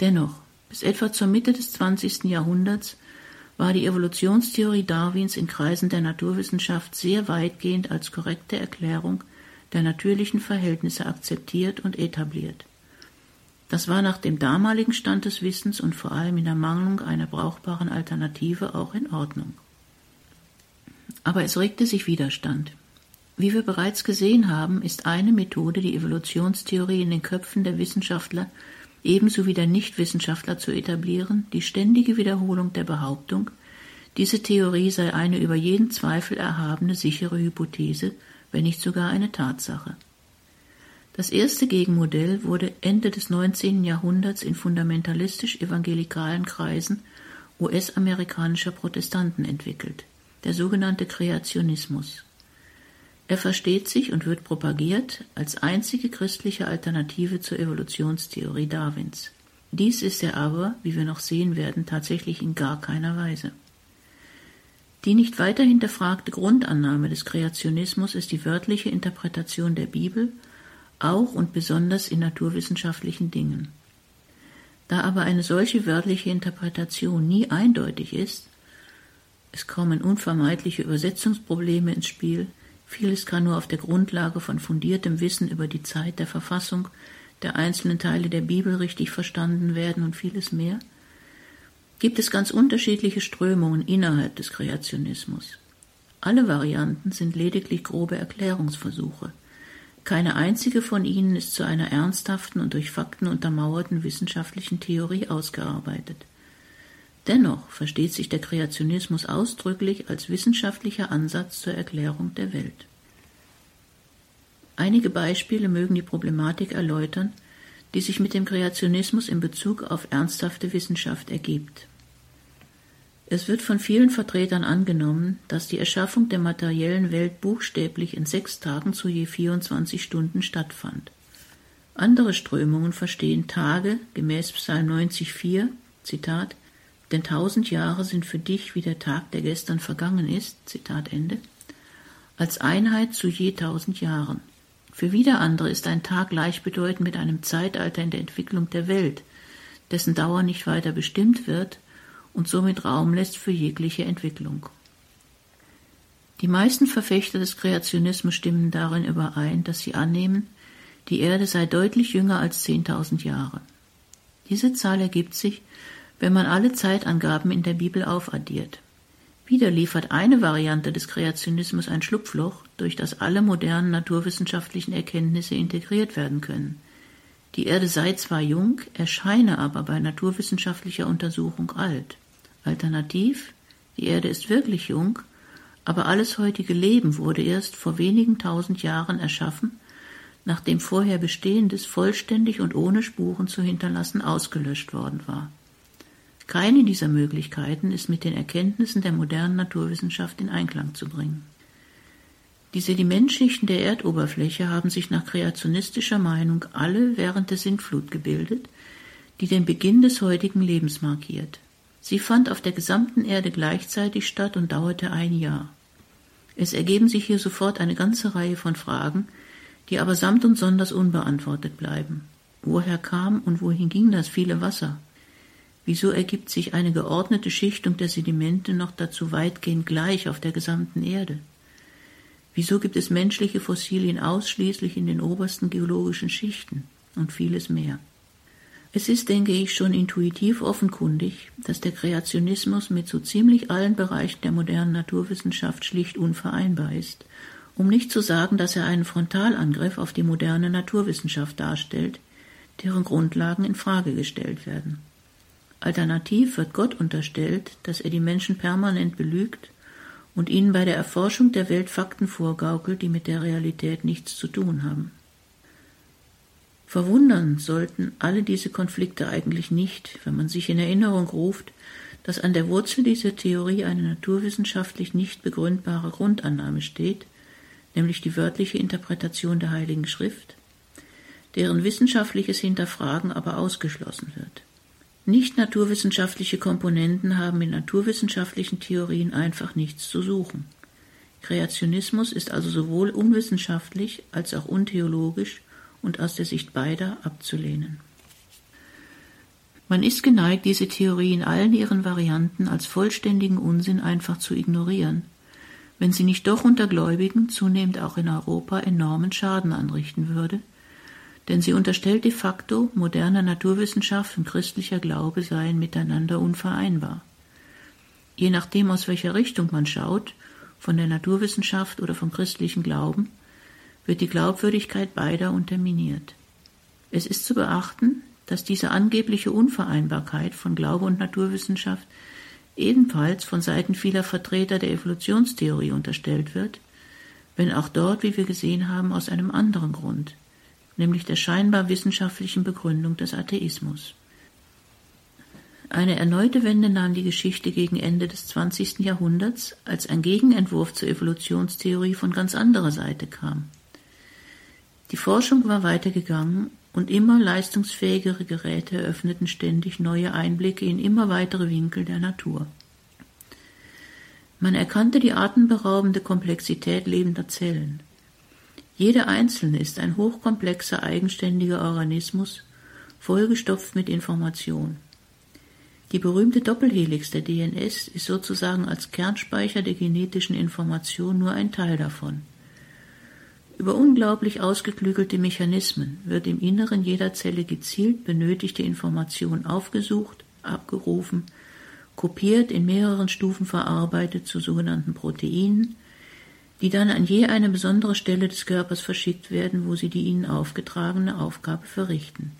Dennoch, bis etwa zur Mitte des 20. Jahrhunderts war die Evolutionstheorie Darwins in Kreisen der Naturwissenschaft sehr weitgehend als korrekte Erklärung der natürlichen Verhältnisse akzeptiert und etabliert. Das war nach dem damaligen Stand des Wissens und vor allem in der Mangelung einer brauchbaren Alternative auch in Ordnung. Aber es regte sich Widerstand. Wie wir bereits gesehen haben, ist eine Methode, die Evolutionstheorie in den Köpfen der Wissenschaftler ebenso wie der Nichtwissenschaftler zu etablieren, die ständige Wiederholung der Behauptung, diese Theorie sei eine über jeden Zweifel erhabene sichere Hypothese, wenn nicht sogar eine Tatsache. Das erste Gegenmodell wurde Ende des 19. Jahrhunderts in fundamentalistisch-evangelikalen Kreisen US-amerikanischer Protestanten entwickelt, der sogenannte Kreationismus. Er versteht sich und wird propagiert als einzige christliche Alternative zur Evolutionstheorie Darwins. Dies ist er aber, wie wir noch sehen werden, tatsächlich in gar keiner Weise. Die nicht weiter hinterfragte Grundannahme des Kreationismus ist die wörtliche Interpretation der Bibel auch und besonders in naturwissenschaftlichen Dingen. Da aber eine solche wörtliche Interpretation nie eindeutig ist, es kommen unvermeidliche Übersetzungsprobleme ins Spiel, vieles kann nur auf der Grundlage von fundiertem Wissen über die Zeit der Verfassung der einzelnen Teile der Bibel richtig verstanden werden und vieles mehr, gibt es ganz unterschiedliche Strömungen innerhalb des Kreationismus. Alle Varianten sind lediglich grobe Erklärungsversuche. Keine einzige von ihnen ist zu einer ernsthaften und durch Fakten untermauerten wissenschaftlichen Theorie ausgearbeitet. Dennoch versteht sich der Kreationismus ausdrücklich als wissenschaftlicher Ansatz zur Erklärung der Welt. Einige Beispiele mögen die Problematik erläutern, die sich mit dem Kreationismus in Bezug auf ernsthafte Wissenschaft ergibt. Es wird von vielen Vertretern angenommen, dass die Erschaffung der materiellen Welt buchstäblich in sechs Tagen zu je 24 Stunden stattfand. Andere Strömungen verstehen Tage gemäß Psalm 90,4, Zitat, denn tausend Jahre sind für dich wie der Tag, der gestern vergangen ist, Zitat Ende, als Einheit zu je tausend Jahren. Für wieder andere ist ein Tag gleichbedeutend mit einem Zeitalter in der Entwicklung der Welt, dessen Dauer nicht weiter bestimmt wird und somit Raum lässt für jegliche Entwicklung. Die meisten Verfechter des Kreationismus stimmen darin überein, dass sie annehmen, die Erde sei deutlich jünger als 10.000 Jahre. Diese Zahl ergibt sich, wenn man alle Zeitangaben in der Bibel aufaddiert. Wieder liefert eine Variante des Kreationismus ein Schlupfloch, durch das alle modernen naturwissenschaftlichen Erkenntnisse integriert werden können. Die Erde sei zwar jung, erscheine aber bei naturwissenschaftlicher Untersuchung alt. Alternativ, die Erde ist wirklich jung, aber alles heutige Leben wurde erst vor wenigen tausend Jahren erschaffen, nachdem vorher Bestehendes vollständig und ohne Spuren zu hinterlassen ausgelöscht worden war. Keine dieser Möglichkeiten ist mit den Erkenntnissen der modernen Naturwissenschaft in Einklang zu bringen. Die Sedimentschichten der Erdoberfläche haben sich nach kreationistischer Meinung alle während der Sintflut gebildet, die den Beginn des heutigen Lebens markiert. Sie fand auf der gesamten Erde gleichzeitig statt und dauerte ein Jahr. Es ergeben sich hier sofort eine ganze Reihe von Fragen, die aber samt und sonders unbeantwortet bleiben. Woher kam und wohin ging das viele Wasser? Wieso ergibt sich eine geordnete Schichtung der Sedimente noch dazu weitgehend gleich auf der gesamten Erde? Wieso gibt es menschliche Fossilien ausschließlich in den obersten geologischen Schichten und vieles mehr? Es ist, denke ich, schon intuitiv offenkundig, dass der Kreationismus mit so ziemlich allen Bereichen der modernen Naturwissenschaft schlicht unvereinbar ist, um nicht zu sagen, dass er einen Frontalangriff auf die moderne Naturwissenschaft darstellt, deren Grundlagen in Frage gestellt werden. Alternativ wird Gott unterstellt, dass er die Menschen permanent belügt und ihnen bei der Erforschung der Welt Fakten vorgaukelt, die mit der Realität nichts zu tun haben. Verwundern sollten alle diese Konflikte eigentlich nicht, wenn man sich in Erinnerung ruft, dass an der Wurzel dieser Theorie eine naturwissenschaftlich nicht begründbare Grundannahme steht, nämlich die wörtliche Interpretation der Heiligen Schrift, deren wissenschaftliches Hinterfragen aber ausgeschlossen wird. Nicht naturwissenschaftliche Komponenten haben in naturwissenschaftlichen Theorien einfach nichts zu suchen. Kreationismus ist also sowohl unwissenschaftlich als auch untheologisch und aus der Sicht beider abzulehnen. Man ist geneigt, diese Theorie in allen ihren Varianten als vollständigen Unsinn einfach zu ignorieren, wenn sie nicht doch unter Gläubigen, zunehmend auch in Europa, enormen Schaden anrichten würde, denn sie unterstellt de facto, moderne Naturwissenschaft und christlicher Glaube seien miteinander unvereinbar. Je nachdem, aus welcher Richtung man schaut, von der Naturwissenschaft oder vom christlichen Glauben, wird die Glaubwürdigkeit beider unterminiert. Es ist zu beachten, dass diese angebliche Unvereinbarkeit von Glaube und Naturwissenschaft ebenfalls von Seiten vieler Vertreter der Evolutionstheorie unterstellt wird, wenn auch dort, wie wir gesehen haben, aus einem anderen Grund, nämlich der scheinbar wissenschaftlichen Begründung des Atheismus. Eine erneute Wende nahm die Geschichte gegen Ende des 20. Jahrhunderts, als ein Gegenentwurf zur Evolutionstheorie von ganz anderer Seite kam. Die Forschung war weitergegangen und immer leistungsfähigere Geräte eröffneten ständig neue Einblicke in immer weitere Winkel der Natur. Man erkannte die atemberaubende Komplexität lebender Zellen. Jede einzelne ist ein hochkomplexer eigenständiger Organismus, vollgestopft mit Information. Die berühmte Doppelhelix der DNS ist sozusagen als Kernspeicher der genetischen Information nur ein Teil davon. Über unglaublich ausgeklügelte Mechanismen wird im Inneren jeder Zelle gezielt benötigte Information aufgesucht, abgerufen, kopiert, in mehreren Stufen verarbeitet zu sogenannten Proteinen, die dann an je eine besondere Stelle des Körpers verschickt werden, wo sie die ihnen aufgetragene Aufgabe verrichten.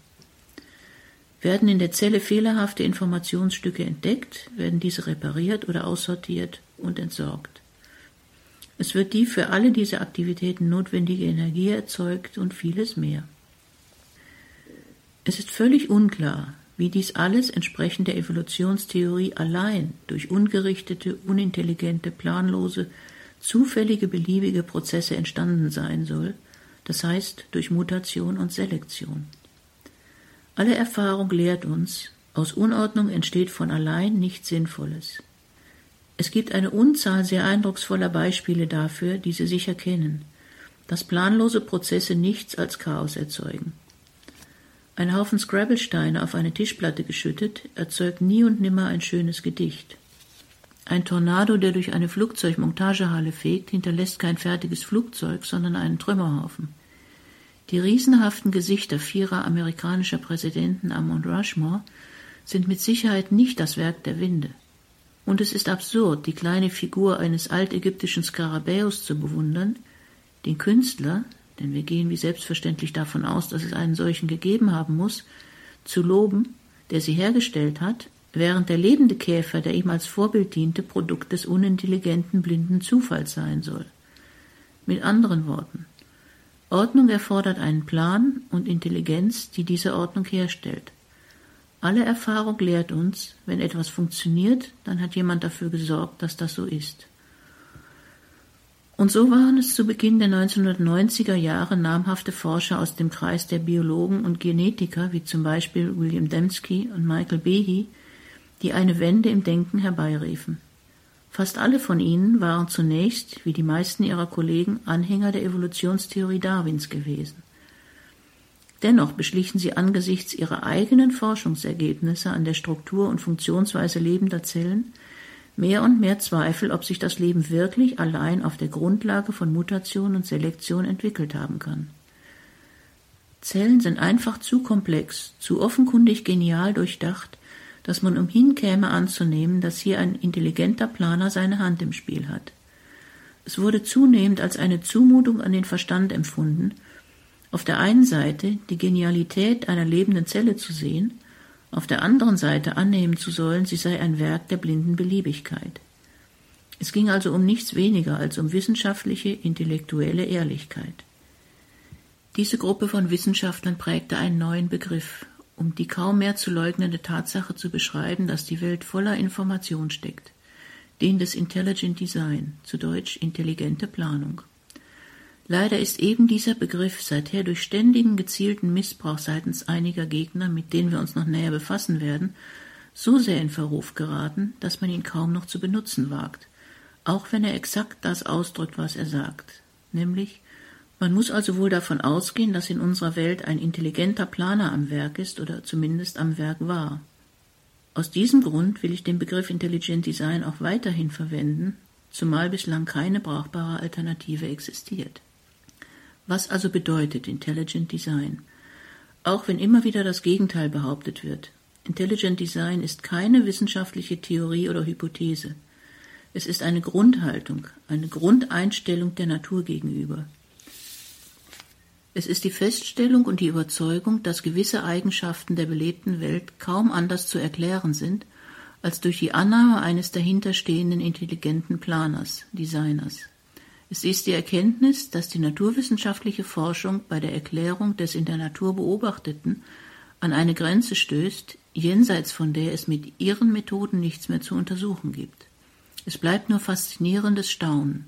Werden in der Zelle fehlerhafte Informationsstücke entdeckt, werden diese repariert oder aussortiert und entsorgt. Es wird die für alle diese Aktivitäten notwendige Energie erzeugt und vieles mehr. Es ist völlig unklar, wie dies alles entsprechend der Evolutionstheorie allein durch ungerichtete, unintelligente, planlose, zufällige, beliebige Prozesse entstanden sein soll, das heißt durch Mutation und Selektion. Alle Erfahrung lehrt uns, aus Unordnung entsteht von allein nichts Sinnvolles. Es gibt eine Unzahl sehr eindrucksvoller Beispiele dafür, die Sie sicher kennen, dass planlose Prozesse nichts als Chaos erzeugen. Ein Haufen Scrabblesteine auf eine Tischplatte geschüttet, erzeugt nie und nimmer ein schönes Gedicht. Ein Tornado, der durch eine Flugzeugmontagehalle fegt, hinterlässt kein fertiges Flugzeug, sondern einen Trümmerhaufen. Die riesenhaften Gesichter vierer amerikanischer Präsidenten am Mount Rushmore sind mit Sicherheit nicht das Werk der Winde. Und es ist absurd, die kleine Figur eines altägyptischen Skarabäus zu bewundern, den Künstler, denn wir gehen wie selbstverständlich davon aus, dass es einen solchen gegeben haben muss, zu loben, der sie hergestellt hat, während der lebende Käfer, der ihm als Vorbild diente, Produkt des unintelligenten, blinden Zufalls sein soll. Mit anderen Worten, Ordnung erfordert einen Plan und Intelligenz, die diese Ordnung herstellt. Alle Erfahrung lehrt uns, wenn etwas funktioniert, dann hat jemand dafür gesorgt, dass das so ist. Und so waren es zu Beginn der 1990er Jahre namhafte Forscher aus dem Kreis der Biologen und Genetiker, wie zum Beispiel William Dembski und Michael Behe, die eine Wende im Denken herbeiriefen. Fast alle von ihnen waren zunächst, wie die meisten ihrer Kollegen, Anhänger der Evolutionstheorie Darwins gewesen. Dennoch beschlichen sie angesichts ihrer eigenen Forschungsergebnisse an der Struktur und Funktionsweise lebender Zellen mehr und mehr Zweifel, ob sich das Leben wirklich allein auf der Grundlage von Mutation und Selektion entwickelt haben kann. Zellen sind einfach zu komplex, zu offenkundig genial durchdacht, dass man umhin käme anzunehmen, dass hier ein intelligenter Planer seine Hand im Spiel hat. Es wurde zunehmend als eine Zumutung an den Verstand empfunden, auf der einen Seite die Genialität einer lebenden Zelle zu sehen, auf der anderen Seite annehmen zu sollen, sie sei ein Werk der blinden Beliebigkeit. Es ging also um nichts weniger als um wissenschaftliche, intellektuelle Ehrlichkeit. Diese Gruppe von Wissenschaftlern prägte einen neuen Begriff, um die kaum mehr zu leugnende Tatsache zu beschreiben, dass die Welt voller Information steckt, den des Intelligent Design, zu Deutsch intelligente Planung. Leider ist eben dieser Begriff seither durch ständigen gezielten Missbrauch seitens einiger Gegner, mit denen wir uns noch näher befassen werden, so sehr in Verruf geraten, dass man ihn kaum noch zu benutzen wagt, auch wenn er exakt das ausdrückt, was er sagt, nämlich man muss also wohl davon ausgehen, dass in unserer Welt ein intelligenter Planer am Werk ist oder zumindest am Werk war. Aus diesem Grund will ich den Begriff Intelligent Design auch weiterhin verwenden, zumal bislang keine brauchbare Alternative existiert. Was also bedeutet Intelligent Design? Auch wenn immer wieder das Gegenteil behauptet wird. Intelligent Design ist keine wissenschaftliche Theorie oder Hypothese. Es ist eine Grundhaltung, eine Grundeinstellung der Natur gegenüber. Es ist die Feststellung und die Überzeugung, dass gewisse Eigenschaften der belebten Welt kaum anders zu erklären sind als durch die Annahme eines dahinterstehenden intelligenten Planers, Designers. Es ist die Erkenntnis, dass die naturwissenschaftliche Forschung bei der Erklärung des in der Natur Beobachteten an eine Grenze stößt, jenseits von der es mit ihren Methoden nichts mehr zu untersuchen gibt. Es bleibt nur faszinierendes Staunen.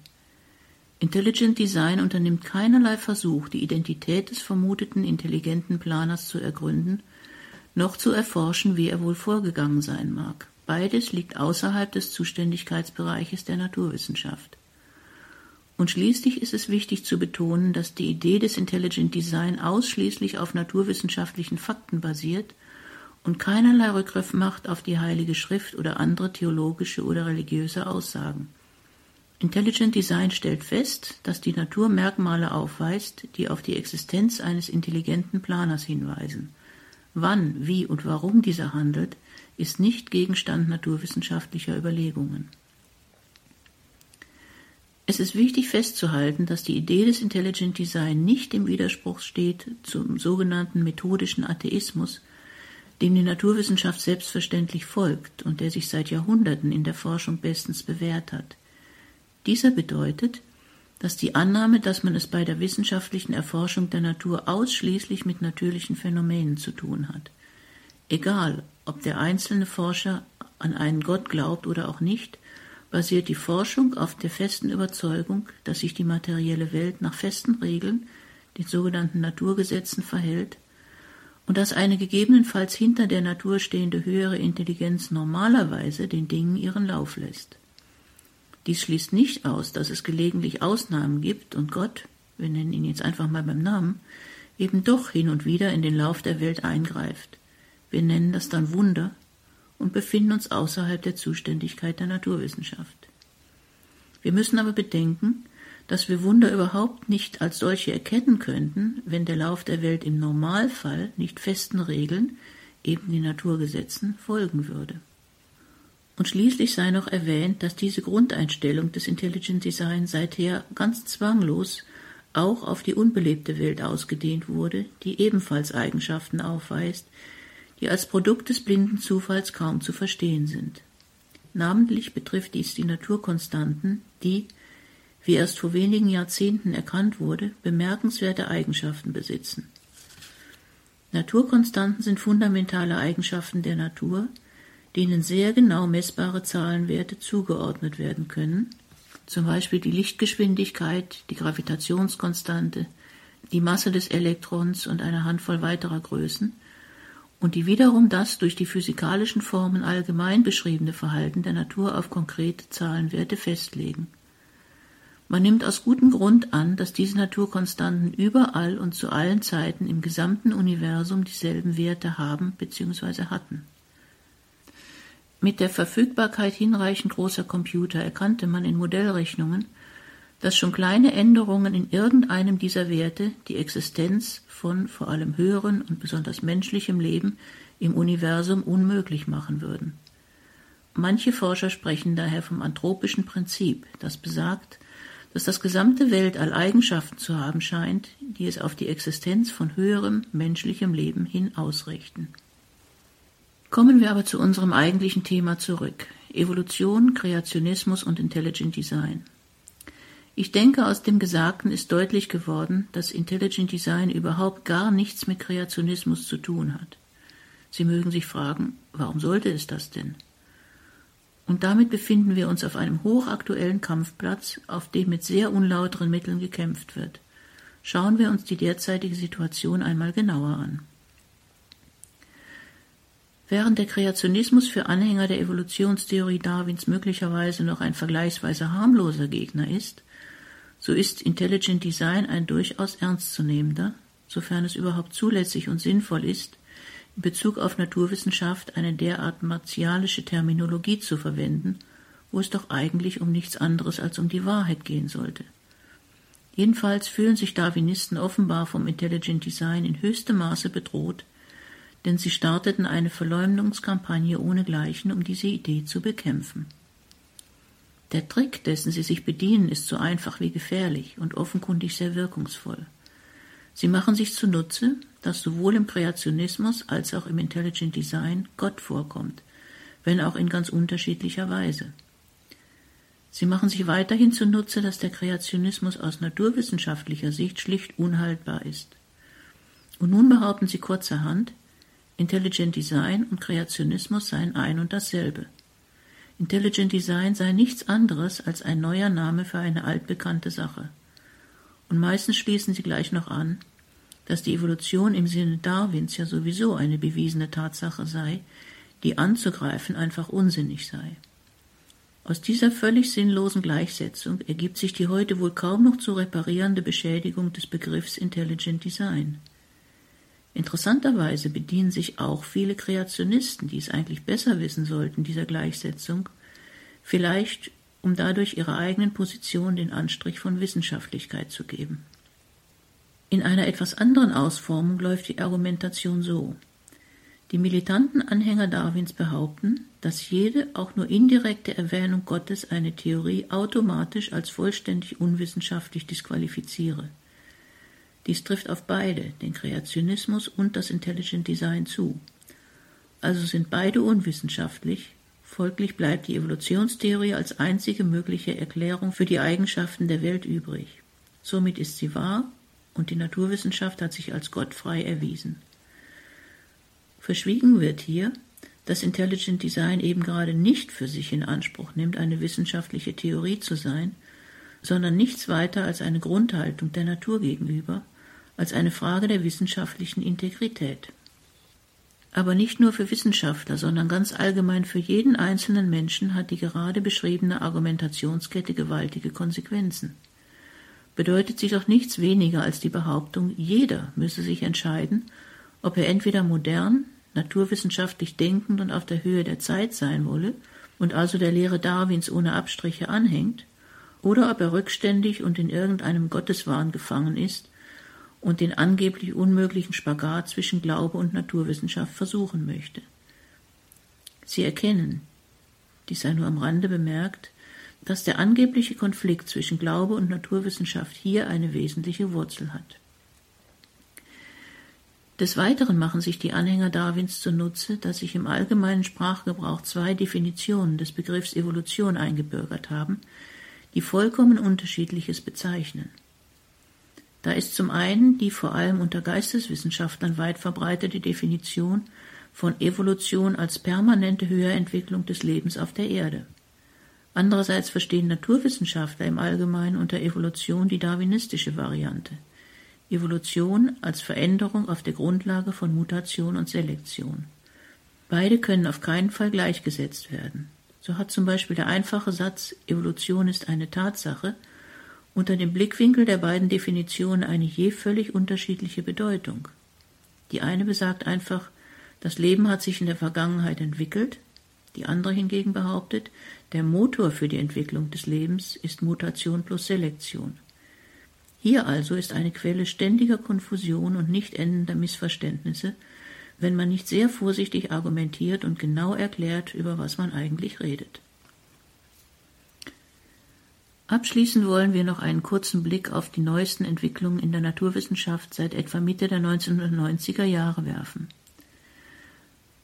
Intelligent Design unternimmt keinerlei Versuch, die Identität des vermuteten intelligenten Planers zu ergründen, noch zu erforschen, wie er wohl vorgegangen sein mag. Beides liegt außerhalb des Zuständigkeitsbereiches der Naturwissenschaft. Und schließlich ist es wichtig zu betonen, dass die Idee des Intelligent Design ausschließlich auf naturwissenschaftlichen Fakten basiert und keinerlei Rückgriff macht auf die Heilige Schrift oder andere theologische oder religiöse Aussagen. Intelligent Design stellt fest, dass die Natur Merkmale aufweist, die auf die Existenz eines intelligenten Planers hinweisen. Wann, wie und warum dieser handelt, ist nicht Gegenstand naturwissenschaftlicher Überlegungen. Es ist wichtig festzuhalten, dass die Idee des Intelligent Design nicht im Widerspruch steht zum sogenannten methodischen Atheismus, dem die Naturwissenschaft selbstverständlich folgt und der sich seit Jahrhunderten in der Forschung bestens bewährt hat. Dieser bedeutet, dass die Annahme, dass man es bei der wissenschaftlichen Erforschung der Natur ausschließlich mit natürlichen Phänomenen zu tun hat. Egal, ob der einzelne Forscher an einen Gott glaubt oder auch nicht, basiert die Forschung auf der festen Überzeugung, dass sich die materielle Welt nach festen Regeln, den sogenannten Naturgesetzen, verhält und dass eine gegebenenfalls hinter der Natur stehende höhere Intelligenz normalerweise den Dingen ihren Lauf lässt. Dies schließt nicht aus, dass es gelegentlich Ausnahmen gibt und Gott, wir nennen ihn jetzt einfach mal beim Namen, eben doch hin und wieder in den Lauf der Welt eingreift. Wir nennen das dann Wunder und befinden uns außerhalb der Zuständigkeit der Naturwissenschaft. Wir müssen aber bedenken, dass wir Wunder überhaupt nicht als solche erkennen könnten, wenn der Lauf der Welt im Normalfall nicht festen Regeln, eben die Naturgesetzen, folgen würde. Und schließlich sei noch erwähnt, dass diese Grundeinstellung des Intelligent Design seither ganz zwanglos auch auf die unbelebte Welt ausgedehnt wurde, die ebenfalls Eigenschaften aufweist, die als Produkt des blinden Zufalls kaum zu verstehen sind. Namentlich betrifft dies die Naturkonstanten, die, wie erst vor wenigen Jahrzehnten erkannt wurde, bemerkenswerte Eigenschaften besitzen. Naturkonstanten sind fundamentale Eigenschaften der Natur, denen sehr genau messbare Zahlenwerte zugeordnet werden können, zum Beispiel die Lichtgeschwindigkeit, die Gravitationskonstante, die Masse des Elektrons und eine Handvoll weiterer Größen, und die wiederum das durch die physikalischen Formen allgemein beschriebene Verhalten der Natur auf konkrete Zahlenwerte festlegen. Man nimmt aus gutem Grund an, dass diese Naturkonstanten überall und zu allen Zeiten im gesamten Universum dieselben Werte haben bzw. hatten. Mit der Verfügbarkeit hinreichend großer Computer erkannte man in Modellrechnungen, dass schon kleine Änderungen in irgendeinem dieser Werte die Existenz von vor allem höheren und besonders menschlichem Leben im Universum unmöglich machen würden. Manche Forscher sprechen daher vom anthropischen Prinzip, das besagt, dass das gesamte Weltall Eigenschaften zu haben scheint, die es auf die Existenz von höherem menschlichem Leben hin ausrichten. Kommen wir aber zu unserem eigentlichen Thema zurück. Evolution, Kreationismus und Intelligent Design. Ich denke, aus dem Gesagten ist deutlich geworden, dass Intelligent Design überhaupt gar nichts mit Kreationismus zu tun hat. Sie mögen sich fragen, warum sollte es das denn? Und damit befinden wir uns auf einem hochaktuellen Kampfplatz, auf dem mit sehr unlauteren Mitteln gekämpft wird. Schauen wir uns die derzeitige Situation einmal genauer an. Während der Kreationismus für Anhänger der Evolutionstheorie Darwins möglicherweise noch ein vergleichsweise harmloser Gegner ist, so ist Intelligent Design ein durchaus ernstzunehmender, sofern es überhaupt zulässig und sinnvoll ist, in Bezug auf Naturwissenschaft eine derart martialische Terminologie zu verwenden, wo es doch eigentlich um nichts anderes als um die Wahrheit gehen sollte. Jedenfalls fühlen sich Darwinisten offenbar vom Intelligent Design in höchstem Maße bedroht, denn sie starteten eine Verleumdungskampagne ohnegleichen, um diese Idee zu bekämpfen. Der Trick, dessen sie sich bedienen, ist so einfach wie gefährlich und offenkundig sehr wirkungsvoll. Sie machen sich zunutze, dass sowohl im Kreationismus als auch im Intelligent Design Gott vorkommt, wenn auch in ganz unterschiedlicher Weise. Sie machen sich weiterhin zunutze, dass der Kreationismus aus naturwissenschaftlicher Sicht schlicht unhaltbar ist. Und nun behaupten sie kurzerhand, Intelligent Design und Kreationismus seien ein und dasselbe. Intelligent Design sei nichts anderes als ein neuer Name für eine altbekannte Sache. Und meistens schließen sie gleich noch an, dass die Evolution im Sinne Darwins ja sowieso eine bewiesene Tatsache sei, die anzugreifen einfach unsinnig sei. Aus dieser völlig sinnlosen Gleichsetzung ergibt sich die heute wohl kaum noch zu reparierende Beschädigung des Begriffs Intelligent Design. Interessanterweise bedienen sich auch viele Kreationisten, die es eigentlich besser wissen sollten, dieser Gleichsetzung, vielleicht um dadurch ihrer eigenen Position den Anstrich von Wissenschaftlichkeit zu geben. In einer etwas anderen Ausformung läuft die Argumentation so. Die militanten Anhänger Darwins behaupten, dass jede auch nur indirekte Erwähnung Gottes eine Theorie automatisch als vollständig unwissenschaftlich disqualifiziere. Dies trifft auf beide, den Kreationismus und das Intelligent Design zu. also sind beide unwissenschaftlich, folglich bleibt die Evolutionstheorie als einzige mögliche Erklärung für die Eigenschaften der Welt übrig. Somit ist sie wahr und die Naturwissenschaft hat sich als gottfrei erwiesen. Verschwiegen wird hier, dass Intelligent Design eben gerade nicht für sich in Anspruch nimmt, eine wissenschaftliche Theorie zu sein, sondern nichts weiter als eine Grundhaltung der Natur gegenüber, als eine Frage der wissenschaftlichen Integrität. Aber nicht nur für Wissenschaftler, sondern ganz allgemein für jeden einzelnen Menschen hat die gerade beschriebene Argumentationskette gewaltige Konsequenzen. Bedeutet sie doch nichts weniger als die Behauptung, jeder müsse sich entscheiden, ob er entweder modern, naturwissenschaftlich denkend und auf der Höhe der Zeit sein wolle und also der Lehre Darwins ohne Abstriche anhängt, oder ob er rückständig und in irgendeinem Gotteswahn gefangen ist und den angeblich unmöglichen Spagat zwischen Glaube und Naturwissenschaft versuchen möchte. Sie erkennen, dies sei nur am Rande bemerkt, dass der angebliche Konflikt zwischen Glaube und Naturwissenschaft hier eine wesentliche Wurzel hat. Des Weiteren machen sich die Anhänger Darwins zunutze, dass sich im allgemeinen Sprachgebrauch zwei Definitionen des Begriffs Evolution eingebürgert haben, die vollkommen unterschiedliches bezeichnen. Da ist zum einen die vor allem unter Geisteswissenschaftlern weit verbreitete Definition von Evolution als permanente Höherentwicklung des Lebens auf der Erde. Andererseits verstehen Naturwissenschaftler im Allgemeinen unter Evolution die darwinistische Variante. Evolution als Veränderung auf der Grundlage von Mutation und Selektion. Beide können auf keinen Fall gleichgesetzt werden. So hat zum Beispiel der einfache Satz Evolution ist eine Tatsache unter dem Blickwinkel der beiden Definitionen eine je völlig unterschiedliche Bedeutung. Die eine besagt einfach, das Leben hat sich in der Vergangenheit entwickelt, die andere hingegen behauptet, der Motor für die Entwicklung des Lebens ist Mutation plus Selektion. Hier also ist eine Quelle ständiger Konfusion und nicht endender Missverständnisse, wenn man nicht sehr vorsichtig argumentiert und genau erklärt, über was man eigentlich redet. Abschließend wollen wir noch einen kurzen Blick auf die neuesten Entwicklungen in der Naturwissenschaft seit etwa Mitte der 1990er Jahre werfen.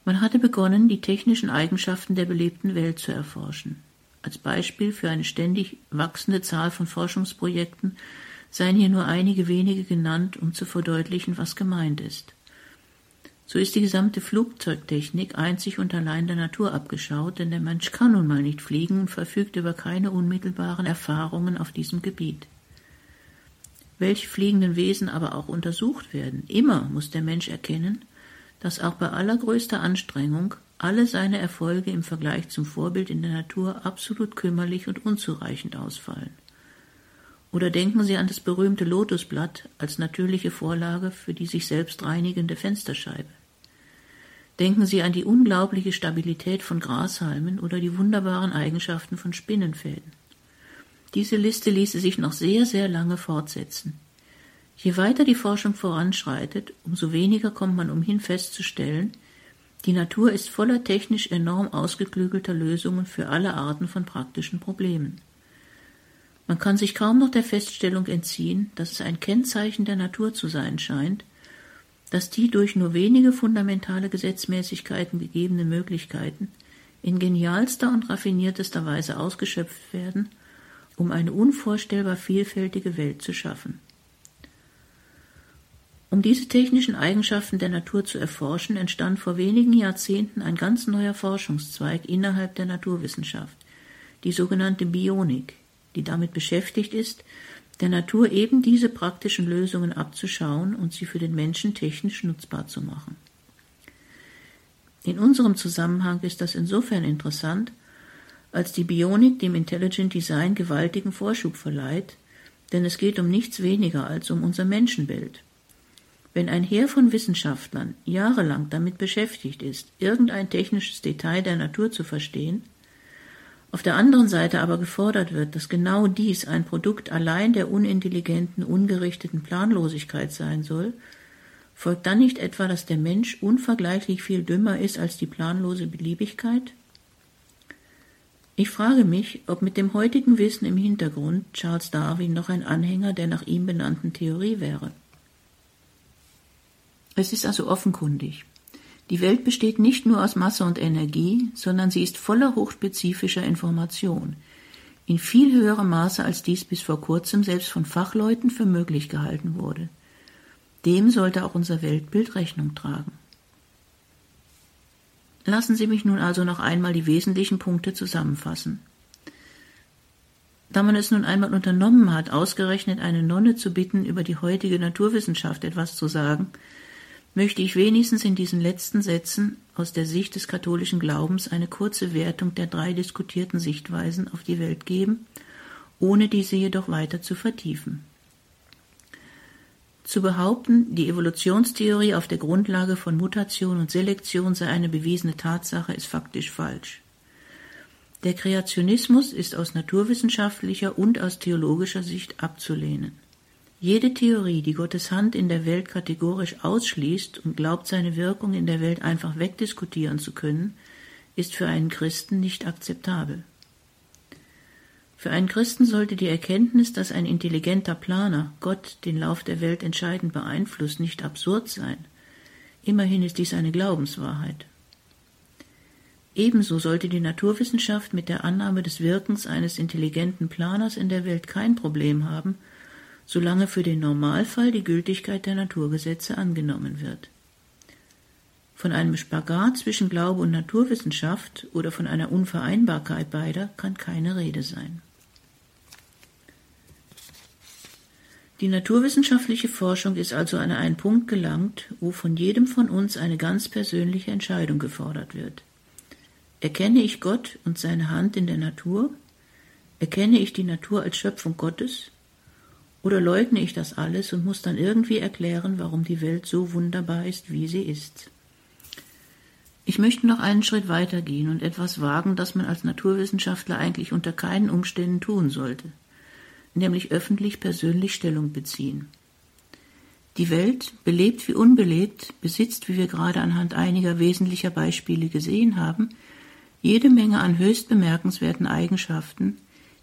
Man hatte begonnen, die technischen Eigenschaften der belebten Welt zu erforschen. Als Beispiel für eine ständig wachsende Zahl von Forschungsprojekten seien hier nur einige wenige genannt, um zu verdeutlichen, was gemeint ist. So ist die gesamte Flugzeugtechnik einzig und allein der Natur abgeschaut, denn der Mensch kann nun mal nicht fliegen und verfügt über keine unmittelbaren Erfahrungen auf diesem Gebiet. Welche fliegenden Wesen aber auch untersucht werden, immer muss der Mensch erkennen, dass auch bei allergrößter Anstrengung alle seine Erfolge im Vergleich zum Vorbild in der Natur absolut kümmerlich und unzureichend ausfallen. Oder denken Sie an das berühmte Lotusblatt als natürliche Vorlage für die sich selbst reinigende Fensterscheibe. Denken Sie an die unglaubliche Stabilität von Grashalmen oder die wunderbaren Eigenschaften von Spinnenfäden. Diese Liste ließe sich noch sehr, sehr lange fortsetzen. Je weiter die Forschung voranschreitet, umso weniger kommt man umhin festzustellen, die Natur ist voller technisch enorm ausgeklügelter Lösungen für alle Arten von praktischen Problemen. Man kann sich kaum noch der Feststellung entziehen, dass es ein Kennzeichen der Natur zu sein scheint, dass die durch nur wenige fundamentale Gesetzmäßigkeiten gegebene Möglichkeiten in genialster und raffiniertester Weise ausgeschöpft werden, um eine unvorstellbar vielfältige Welt zu schaffen. Um diese technischen Eigenschaften der Natur zu erforschen, entstand vor wenigen Jahrzehnten ein ganz neuer Forschungszweig innerhalb der Naturwissenschaft, die sogenannte Bionik, die damit beschäftigt ist, der Natur eben diese praktischen Lösungen abzuschauen und sie für den Menschen technisch nutzbar zu machen. In unserem Zusammenhang ist das insofern interessant, als die Bionik dem Intelligent Design gewaltigen Vorschub verleiht, denn es geht um nichts weniger als um unser Menschenbild. Wenn ein Heer von Wissenschaftlern jahrelang damit beschäftigt ist, irgendein technisches Detail der Natur zu verstehen, auf der anderen Seite aber gefordert wird, dass genau dies ein Produkt allein der unintelligenten, ungerichteten Planlosigkeit sein soll, folgt dann nicht etwa, dass der Mensch unvergleichlich viel dümmer ist als die planlose Beliebigkeit? Ich frage mich, ob mit dem heutigen Wissen im Hintergrund Charles Darwin noch ein Anhänger der nach ihm benannten Theorie wäre. Es ist also offenkundig. Die Welt besteht nicht nur aus Masse und Energie, sondern sie ist voller hochspezifischer Information, in viel höherem Maße als dies bis vor kurzem selbst von Fachleuten für möglich gehalten wurde. Dem sollte auch unser Weltbild Rechnung tragen. Lassen Sie mich nun also noch einmal die wesentlichen Punkte zusammenfassen. Da man es nun einmal unternommen hat, ausgerechnet eine Nonne zu bitten, über die heutige Naturwissenschaft etwas zu sagen, möchte ich wenigstens in diesen letzten Sätzen aus der Sicht des katholischen Glaubens eine kurze Wertung der drei diskutierten Sichtweisen auf die Welt geben, ohne diese jedoch weiter zu vertiefen. Zu behaupten, die Evolutionstheorie auf der Grundlage von Mutation und Selektion sei eine bewiesene Tatsache, ist faktisch falsch. Der Kreationismus ist aus naturwissenschaftlicher und aus theologischer Sicht abzulehnen. Jede Theorie, die Gottes Hand in der Welt kategorisch ausschließt und glaubt, seine Wirkung in der Welt einfach wegdiskutieren zu können, ist für einen Christen nicht akzeptabel. Für einen Christen sollte die Erkenntnis, dass ein intelligenter Planer Gott den Lauf der Welt entscheidend beeinflusst, nicht absurd sein. Immerhin ist dies eine Glaubenswahrheit. Ebenso sollte die Naturwissenschaft mit der Annahme des Wirkens eines intelligenten Planers in der Welt kein Problem haben, solange für den Normalfall die Gültigkeit der Naturgesetze angenommen wird. Von einem Spagat zwischen Glaube und Naturwissenschaft oder von einer Unvereinbarkeit beider kann keine Rede sein. Die naturwissenschaftliche Forschung ist also an einen Punkt gelangt, wo von jedem von uns eine ganz persönliche Entscheidung gefordert wird. Erkenne ich Gott und seine Hand in der Natur? Erkenne ich die Natur als Schöpfung Gottes oder leugne ich das alles und muss dann irgendwie erklären, warum die Welt so wunderbar ist, wie sie ist? Ich möchte noch einen Schritt weitergehen und etwas wagen, das man als Naturwissenschaftler eigentlich unter keinen Umständen tun sollte, nämlich öffentlich persönlich Stellung beziehen. Die Welt, belebt wie unbelebt, besitzt, wie wir gerade anhand einiger wesentlicher Beispiele gesehen haben, jede Menge an höchst bemerkenswerten Eigenschaften,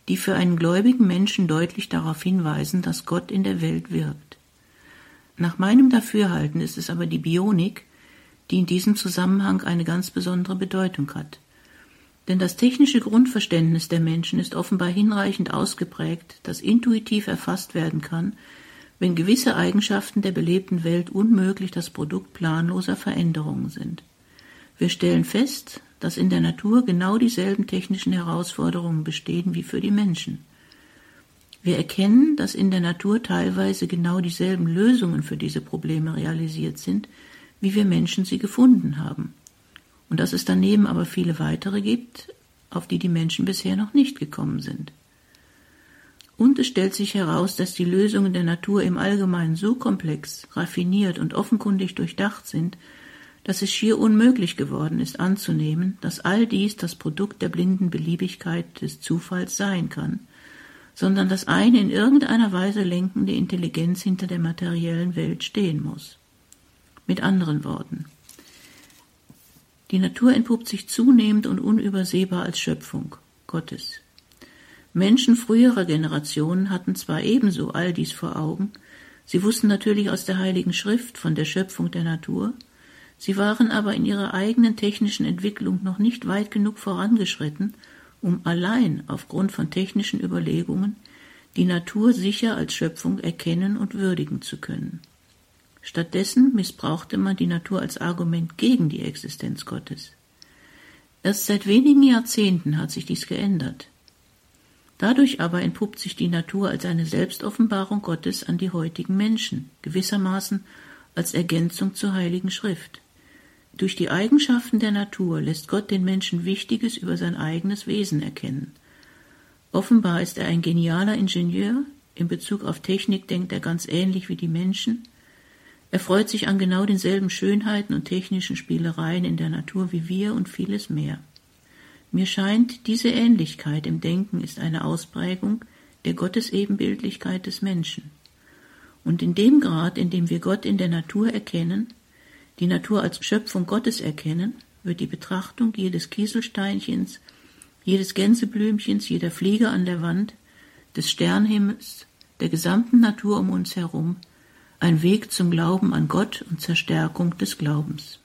die für einen gläubigen Menschen deutlich darauf hinweisen, dass Gott in der Welt wirkt. Nach meinem Dafürhalten ist es aber die Bionik, die in diesem Zusammenhang eine ganz besondere Bedeutung hat. Denn das technische Grundverständnis der Menschen ist offenbar hinreichend ausgeprägt, dass intuitiv erfasst werden kann, wenn gewisse Eigenschaften der belebten Welt unmöglich das Produkt planloser Veränderungen sind. Wir stellen fest, dass in der Natur genau dieselben technischen Herausforderungen bestehen wie für die Menschen. Wir erkennen, dass in der Natur teilweise genau dieselben Lösungen für diese Probleme realisiert sind, wie wir Menschen sie gefunden haben, und dass es daneben aber viele weitere gibt, auf die die Menschen bisher noch nicht gekommen sind. Und es stellt sich heraus, dass die Lösungen der Natur im Allgemeinen so komplex, raffiniert und offenkundig durchdacht sind, dass es schier unmöglich geworden ist anzunehmen, dass all dies das Produkt der blinden Beliebigkeit des Zufalls sein kann, sondern dass eine in irgendeiner Weise lenkende Intelligenz hinter der materiellen Welt stehen muss. Mit anderen Worten, die Natur entpuppt sich zunehmend und unübersehbar als Schöpfung Gottes. Menschen früherer Generationen hatten zwar ebenso all dies vor Augen, sie wussten natürlich aus der Heiligen Schrift von der Schöpfung der Natur, Sie waren aber in ihrer eigenen technischen Entwicklung noch nicht weit genug vorangeschritten, um allein aufgrund von technischen Überlegungen die Natur sicher als Schöpfung erkennen und würdigen zu können. Stattdessen missbrauchte man die Natur als Argument gegen die Existenz Gottes. Erst seit wenigen Jahrzehnten hat sich dies geändert. Dadurch aber entpuppt sich die Natur als eine Selbstoffenbarung Gottes an die heutigen Menschen, gewissermaßen als Ergänzung zur Heiligen Schrift. Durch die Eigenschaften der Natur lässt Gott den Menschen Wichtiges über sein eigenes Wesen erkennen. Offenbar ist er ein genialer Ingenieur, in Bezug auf Technik denkt er ganz ähnlich wie die Menschen, er freut sich an genau denselben Schönheiten und technischen Spielereien in der Natur wie wir und vieles mehr. Mir scheint, diese Ähnlichkeit im Denken ist eine Ausprägung der Gottesebenbildlichkeit des Menschen. Und in dem Grad, in dem wir Gott in der Natur erkennen, die Natur als Schöpfung Gottes erkennen, wird die Betrachtung jedes Kieselsteinchens, jedes Gänseblümchens, jeder Fliege an der Wand, des Sternhimmels, der gesamten Natur um uns herum, ein Weg zum Glauben an Gott und zur Stärkung des Glaubens.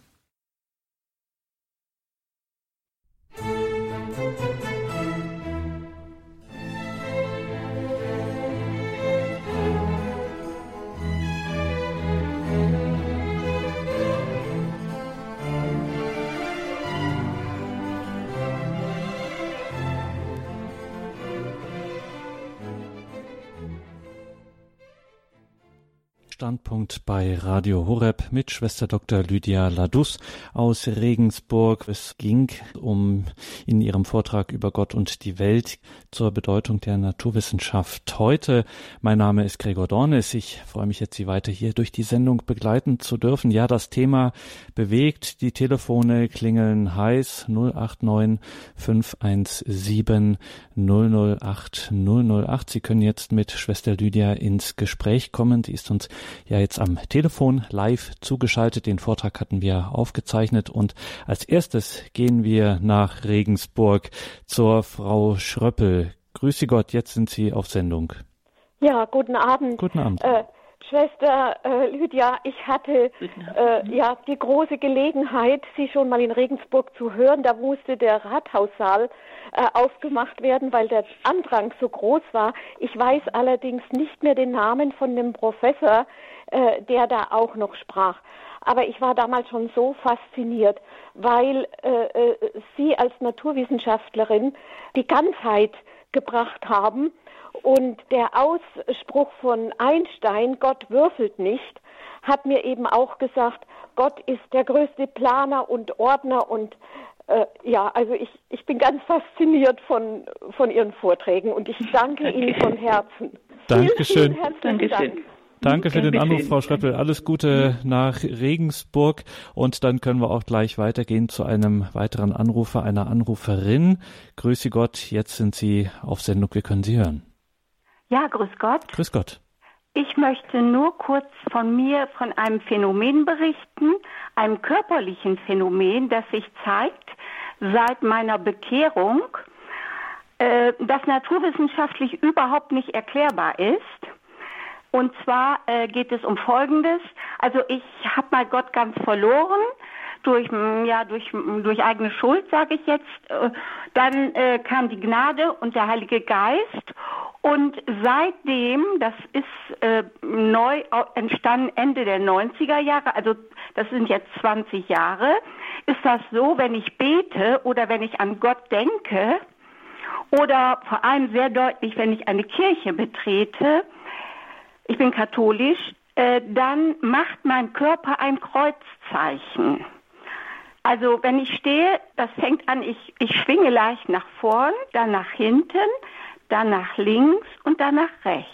Standpunkt bei Radio Horeb mit Schwester Dr. Lydia Ladus aus Regensburg. Es ging um in ihrem Vortrag über Gott und die Welt zur Bedeutung der Naturwissenschaft heute. Mein Name ist Gregor Dornes. Ich freue mich jetzt, Sie weiter hier durch die Sendung begleiten zu dürfen. Ja, das Thema bewegt. Die Telefone klingeln heiß 089 517 008 008. Sie können jetzt mit Schwester Lydia ins Gespräch kommen. Sie ist uns ja jetzt am Telefon live zugeschaltet. Den Vortrag hatten wir aufgezeichnet und als erstes gehen wir nach Regensburg zur Frau Schröppel. Grüße Gott, jetzt sind Sie auf Sendung. Ja, guten Abend. Guten Abend. Äh, Schwester äh, Lydia, ich hatte äh, ja die große Gelegenheit, Sie schon mal in Regensburg zu hören. Da musste der Rathaussaal äh, aufgemacht werden, weil der Andrang so groß war. Ich weiß allerdings nicht mehr den Namen von dem Professor, äh, der da auch noch sprach. Aber ich war damals schon so fasziniert, weil äh, äh Sie als Naturwissenschaftlerin die Ganzheit gebracht haben und der Ausspruch von Einstein, Gott würfelt nicht, hat mir eben auch gesagt, Gott ist der größte Planer und Ordner und äh, ja, also ich, ich bin ganz fasziniert von, von Ihren Vorträgen und ich danke okay. Ihnen von Herzen. Dankeschön. Vielen, vielen Dankeschön. Dank. Danke für den Anruf, Frau Schröppel. Alles Gute nach Regensburg. Und dann können wir auch gleich weitergehen zu einem weiteren Anrufer, einer Anruferin. Grüße Gott, jetzt sind Sie auf Sendung. Wir können Sie hören. Ja, grüß Gott. Grüß Gott. Ich möchte nur kurz von mir, von einem Phänomen berichten, einem körperlichen Phänomen, das sich zeigt seit meiner Bekehrung, äh, das naturwissenschaftlich überhaupt nicht erklärbar ist. Und zwar äh, geht es um Folgendes. Also ich habe mal Gott ganz verloren durch ja durch durch eigene Schuld sage ich jetzt. Äh, dann äh, kam die Gnade und der Heilige Geist und seitdem, das ist äh, neu entstanden Ende der 90er Jahre, also das sind jetzt 20 Jahre, ist das so, wenn ich bete oder wenn ich an Gott denke oder vor allem sehr deutlich, wenn ich eine Kirche betrete, ich bin katholisch, äh, dann macht mein Körper ein Kreuzzeichen. Also wenn ich stehe, das fängt an, ich, ich schwinge leicht nach vorn, dann nach hinten, dann nach links und dann nach rechts.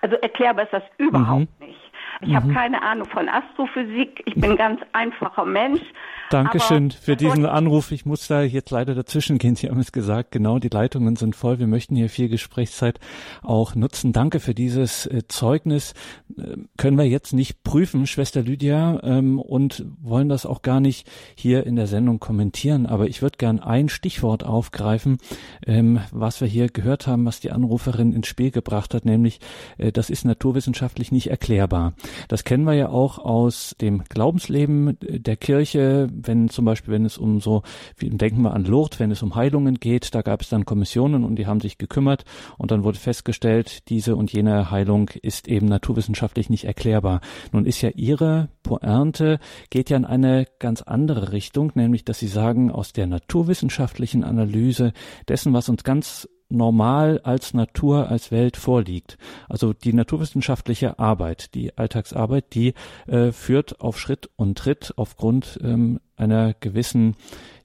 Also erklärbar ist das überhaupt mhm. nicht. Ich mhm. habe keine Ahnung von Astrophysik. Ich bin ein ganz einfacher Mensch. Dankeschön für diesen Anruf. Ich muss da jetzt leider dazwischen gehen. Sie haben es gesagt, genau, die Leitungen sind voll. Wir möchten hier viel Gesprächszeit auch nutzen. Danke für dieses äh, Zeugnis. Äh, können wir jetzt nicht prüfen, Schwester Lydia, ähm, und wollen das auch gar nicht hier in der Sendung kommentieren. Aber ich würde gern ein Stichwort aufgreifen, ähm, was wir hier gehört haben, was die Anruferin ins Spiel gebracht hat, nämlich, äh, das ist naturwissenschaftlich nicht erklärbar. Das kennen wir ja auch aus dem Glaubensleben der Kirche wenn zum Beispiel, wenn es um so, denken wir an Lourdes, wenn es um Heilungen geht, da gab es dann Kommissionen und die haben sich gekümmert und dann wurde festgestellt, diese und jene Heilung ist eben naturwissenschaftlich nicht erklärbar. Nun ist ja ihre Pointe, geht ja in eine ganz andere Richtung, nämlich, dass sie sagen, aus der naturwissenschaftlichen Analyse dessen, was uns ganz normal als Natur, als Welt vorliegt. Also die naturwissenschaftliche Arbeit, die Alltagsarbeit, die äh, führt auf Schritt und Tritt aufgrund ähm, einer gewissen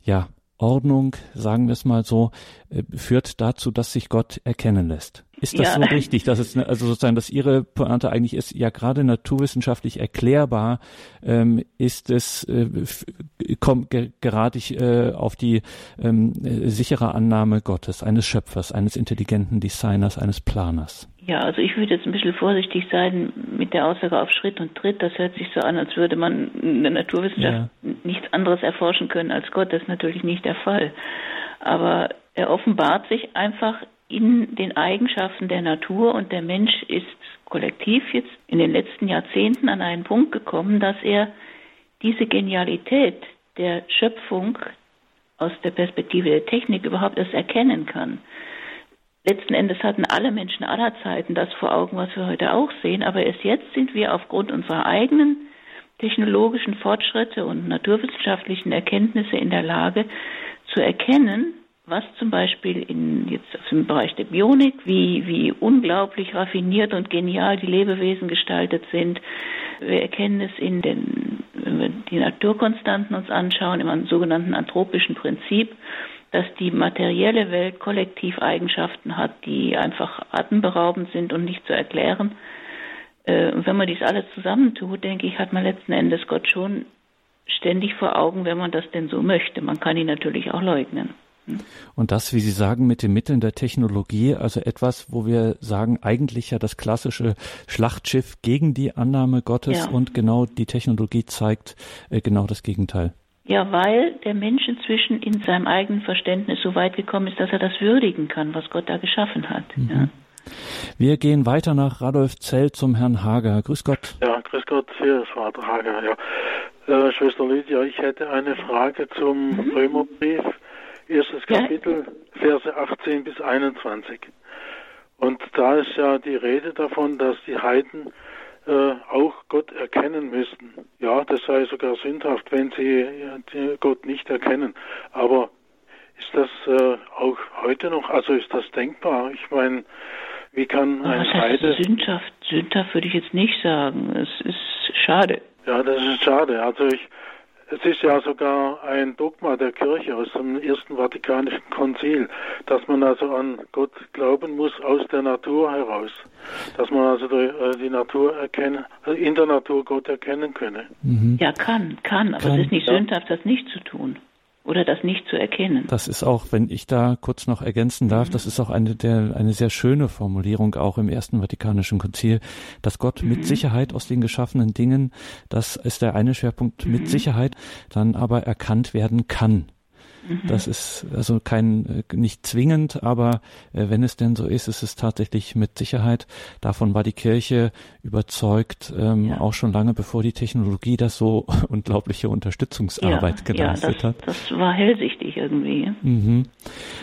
ja, Ordnung, sagen wir es mal so, äh, führt dazu, dass sich Gott erkennen lässt. Ist das ja. so richtig, dass es also sozusagen, dass Ihre Pointe eigentlich ist, ja gerade naturwissenschaftlich erklärbar, ähm, ist es, äh, komm, ge gerate ich äh, auf die ähm, äh, sichere Annahme Gottes, eines Schöpfers, eines intelligenten Designers, eines Planers. Ja, also ich würde jetzt ein bisschen vorsichtig sein mit der Aussage auf Schritt und Tritt. Das hört sich so an, als würde man in der Naturwissenschaft ja. nichts anderes erforschen können als Gott. Das ist natürlich nicht der Fall. Aber er offenbart sich einfach in den Eigenschaften der Natur und der Mensch ist kollektiv jetzt in den letzten Jahrzehnten an einen Punkt gekommen, dass er diese Genialität der Schöpfung aus der Perspektive der Technik überhaupt erst erkennen kann. Letzten Endes hatten alle Menschen aller Zeiten das vor Augen, was wir heute auch sehen, aber erst jetzt sind wir aufgrund unserer eigenen technologischen Fortschritte und naturwissenschaftlichen Erkenntnisse in der Lage zu erkennen, was zum Beispiel in, jetzt im Bereich der Bionik, wie, wie unglaublich raffiniert und genial die Lebewesen gestaltet sind, Wir erkennen es in den, wenn wir die Naturkonstanten uns anschauen, im sogenannten anthropischen Prinzip, dass die materielle Welt kollektiv Eigenschaften hat, die einfach atemberaubend sind und nicht zu erklären. Äh, und wenn man dies alles zusammentut, denke ich, hat man letzten Endes Gott schon ständig vor Augen, wenn man das denn so möchte. Man kann ihn natürlich auch leugnen. Und das, wie Sie sagen, mit den Mitteln der Technologie, also etwas, wo wir sagen, eigentlich ja das klassische Schlachtschiff gegen die Annahme Gottes ja. und genau die Technologie zeigt äh, genau das Gegenteil. Ja, weil der Mensch inzwischen in seinem eigenen Verständnis so weit gekommen ist, dass er das würdigen kann, was Gott da geschaffen hat. Mhm. Ja. Wir gehen weiter nach Radolfzell zum Herrn Hager. Grüß Gott. Ja, grüß Gott, hier ist Vater Hager. Ja. Äh, Schwester Lydia, ich hätte eine Frage zum mhm. Römerbrief, erstes Kapitel, ja. Verse 18 bis 21. Und da ist ja die Rede davon, dass die Heiden äh, auch Gott erkennen müssten. Ja, das sei sogar sündhaft, wenn sie äh, Gott nicht erkennen. Aber ist das äh, auch heute noch, also ist das denkbar? Ich meine, wie kann ein Was Heide... Sündhaft, sündhaft würde ich jetzt nicht sagen. Es ist schade. Ja, das ist schade. Also ich, es ist ja sogar ein Dogma der Kirche aus dem Ersten Vatikanischen Konzil, dass man also an Gott glauben muss aus der Natur heraus. Dass man also die, äh, die Natur erkennen, also in der Natur Gott erkennen könne. Mhm. Ja, kann, kann, aber kann. es ist nicht ja. sündhaft, das nicht zu tun oder das nicht zu erkennen. Das ist auch, wenn ich da kurz noch ergänzen darf, mhm. das ist auch eine der eine sehr schöne Formulierung auch im ersten Vatikanischen Konzil, dass Gott mhm. mit Sicherheit aus den geschaffenen Dingen, das ist der eine Schwerpunkt, mhm. mit Sicherheit dann aber erkannt werden kann. Mhm. Das ist also kein, äh, nicht zwingend, aber äh, wenn es denn so ist, ist es tatsächlich mit Sicherheit. Davon war die Kirche überzeugt, ähm, ja. auch schon lange bevor die Technologie das so unglaubliche Unterstützungsarbeit ja, geleistet ja, das, hat. Das war hellsichtig irgendwie. Mhm.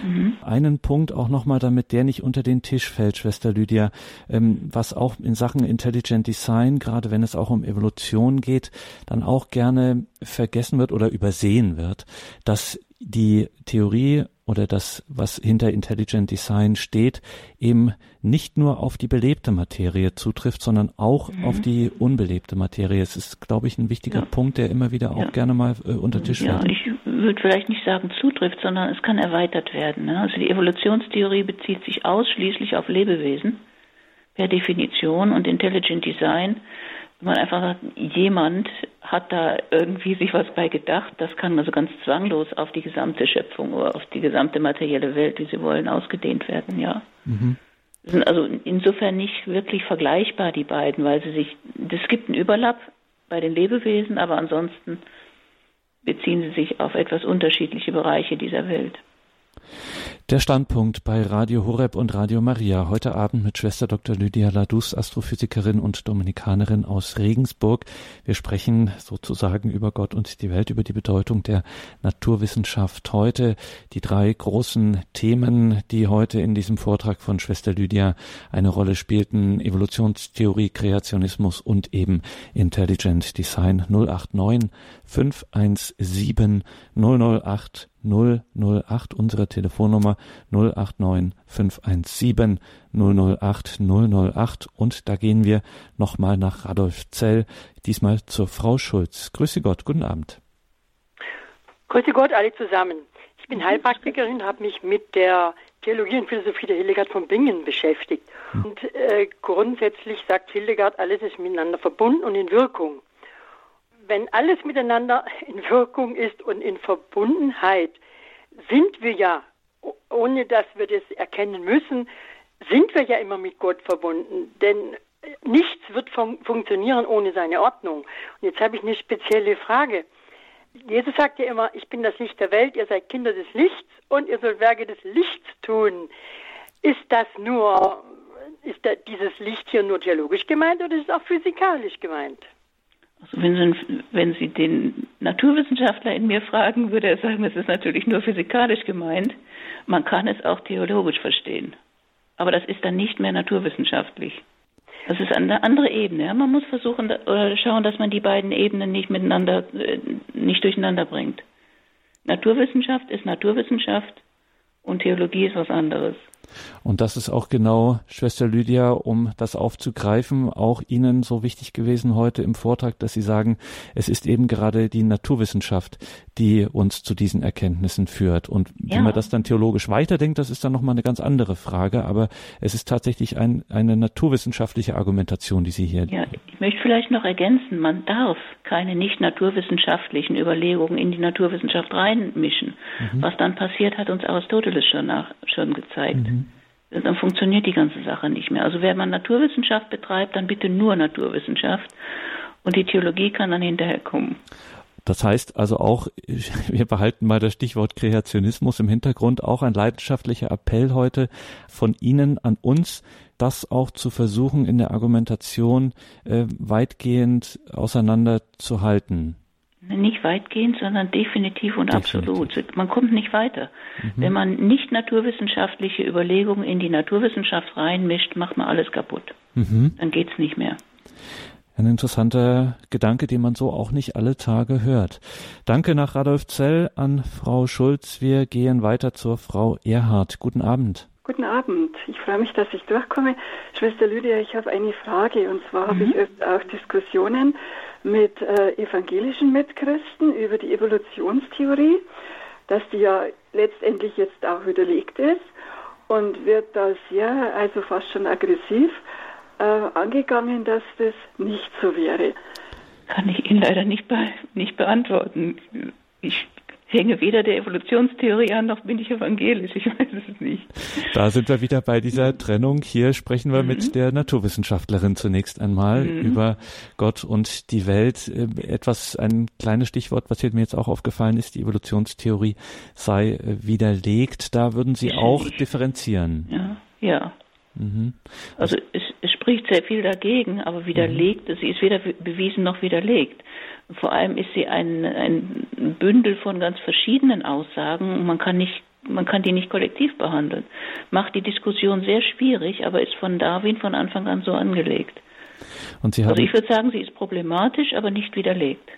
Mhm. Einen Punkt auch nochmal, damit der nicht unter den Tisch fällt, Schwester Lydia, ähm, was auch in Sachen Intelligent Design, gerade wenn es auch um Evolution geht, dann auch gerne vergessen wird oder übersehen wird, dass die Theorie oder das, was hinter Intelligent Design steht, eben nicht nur auf die belebte Materie zutrifft, sondern auch mhm. auf die unbelebte Materie. Es ist, glaube ich, ein wichtiger ja. Punkt, der immer wieder auch ja. gerne mal äh, unter Tisch ja, fällt. Ich würde vielleicht nicht sagen zutrifft, sondern es kann erweitert werden. Ne? Also die Evolutionstheorie bezieht sich ausschließlich auf Lebewesen per Definition und Intelligent Design man einfach sagt, jemand hat da irgendwie sich was bei gedacht, das kann also ganz zwanglos auf die gesamte Schöpfung oder auf die gesamte materielle Welt, wie Sie wollen, ausgedehnt werden, ja. Mhm. Sind also insofern nicht wirklich vergleichbar, die beiden, weil sie sich, es gibt einen Überlapp bei den Lebewesen, aber ansonsten beziehen sie sich auf etwas unterschiedliche Bereiche dieser Welt. Der Standpunkt bei Radio Horeb und Radio Maria heute Abend mit Schwester Dr. Lydia Ladus, Astrophysikerin und Dominikanerin aus Regensburg. Wir sprechen sozusagen über Gott und die Welt, über die Bedeutung der Naturwissenschaft heute. Die drei großen Themen, die heute in diesem Vortrag von Schwester Lydia eine Rolle spielten, Evolutionstheorie, Kreationismus und eben Intelligent Design 089 517 008 008, unsere Telefonnummer 089 517 008 008 und da gehen wir nochmal nach Radolfzell, diesmal zur Frau Schulz. Grüße Gott, guten Abend. Grüße Gott alle zusammen. Ich bin Heilpraktikerin, habe mich mit der Theologie und Philosophie der Hildegard von Bingen beschäftigt. Hm. Und äh, grundsätzlich sagt Hildegard, alles ist miteinander verbunden und in Wirkung wenn alles miteinander in Wirkung ist und in Verbundenheit, sind wir ja, ohne dass wir das erkennen müssen, sind wir ja immer mit Gott verbunden. Denn nichts wird fun funktionieren ohne seine Ordnung. Und jetzt habe ich eine spezielle Frage. Jesus sagt ja immer, ich bin das Licht der Welt, ihr seid Kinder des Lichts und ihr sollt Werke des Lichts tun. Ist das nur, ist da dieses Licht hier nur theologisch gemeint oder ist es auch physikalisch gemeint? Also wenn Sie, wenn Sie den Naturwissenschaftler in mir fragen, würde er sagen, es ist natürlich nur physikalisch gemeint. Man kann es auch theologisch verstehen. Aber das ist dann nicht mehr naturwissenschaftlich. Das ist eine andere Ebene. Man muss versuchen oder schauen, dass man die beiden Ebenen nicht miteinander, äh, nicht durcheinander bringt. Naturwissenschaft ist Naturwissenschaft und Theologie ist was anderes. Und das ist auch genau, Schwester Lydia, um das aufzugreifen, auch Ihnen so wichtig gewesen heute im Vortrag, dass Sie sagen, es ist eben gerade die Naturwissenschaft, die uns zu diesen Erkenntnissen führt. Und ja. wie man das dann theologisch weiterdenkt, das ist dann nochmal eine ganz andere Frage. Aber es ist tatsächlich ein, eine naturwissenschaftliche Argumentation, die Sie hier. Ja, ich möchte vielleicht noch ergänzen, man darf keine nicht naturwissenschaftlichen Überlegungen in die Naturwissenschaft reinmischen. Mhm. Was dann passiert, hat uns Aristoteles schon, nach, schon gezeigt. Mhm. Dann funktioniert die ganze Sache nicht mehr. Also wenn man Naturwissenschaft betreibt, dann bitte nur Naturwissenschaft und die Theologie kann dann hinterherkommen. Das heißt also auch, wir behalten mal das Stichwort Kreationismus im Hintergrund, auch ein leidenschaftlicher Appell heute von Ihnen an uns, das auch zu versuchen, in der Argumentation äh, weitgehend auseinanderzuhalten. Nicht weitgehend, sondern definitiv und definitiv. absolut. Man kommt nicht weiter. Mhm. Wenn man nicht naturwissenschaftliche Überlegungen in die Naturwissenschaft reinmischt, macht man alles kaputt. Mhm. Dann geht's nicht mehr. Ein interessanter Gedanke, den man so auch nicht alle Tage hört. Danke nach Radolf Zell an Frau Schulz. Wir gehen weiter zur Frau Erhard. Guten Abend. Guten Abend. Ich freue mich, dass ich durchkomme. Schwester Lydia, ich habe eine Frage. Und zwar mhm. habe ich öfter auch Diskussionen mit äh, evangelischen Mitchristen über die Evolutionstheorie, dass die ja letztendlich jetzt auch widerlegt ist und wird da sehr, also fast schon aggressiv äh, angegangen, dass das nicht so wäre. Kann ich Ihnen leider nicht, be nicht beantworten. Ich hänge weder der Evolutionstheorie an, noch bin ich evangelisch. Ich weiß es nicht. Da sind wir wieder bei dieser Trennung. Hier sprechen wir mhm. mit der Naturwissenschaftlerin zunächst einmal mhm. über Gott und die Welt. Äh, etwas, ein kleines Stichwort, was mir jetzt auch aufgefallen ist, die Evolutionstheorie sei äh, widerlegt. Da würden Sie auch differenzieren. Ja, ja. Mhm. Also es, es, spricht sehr viel dagegen, aber widerlegt, mhm. sie ist weder bewiesen noch widerlegt. Vor allem ist sie ein, ein Bündel von ganz verschiedenen Aussagen. Man kann nicht man kann die nicht kollektiv behandeln. Macht die Diskussion sehr schwierig, aber ist von Darwin von Anfang an so angelegt. also ich würde sagen, sie ist problematisch, aber nicht widerlegt.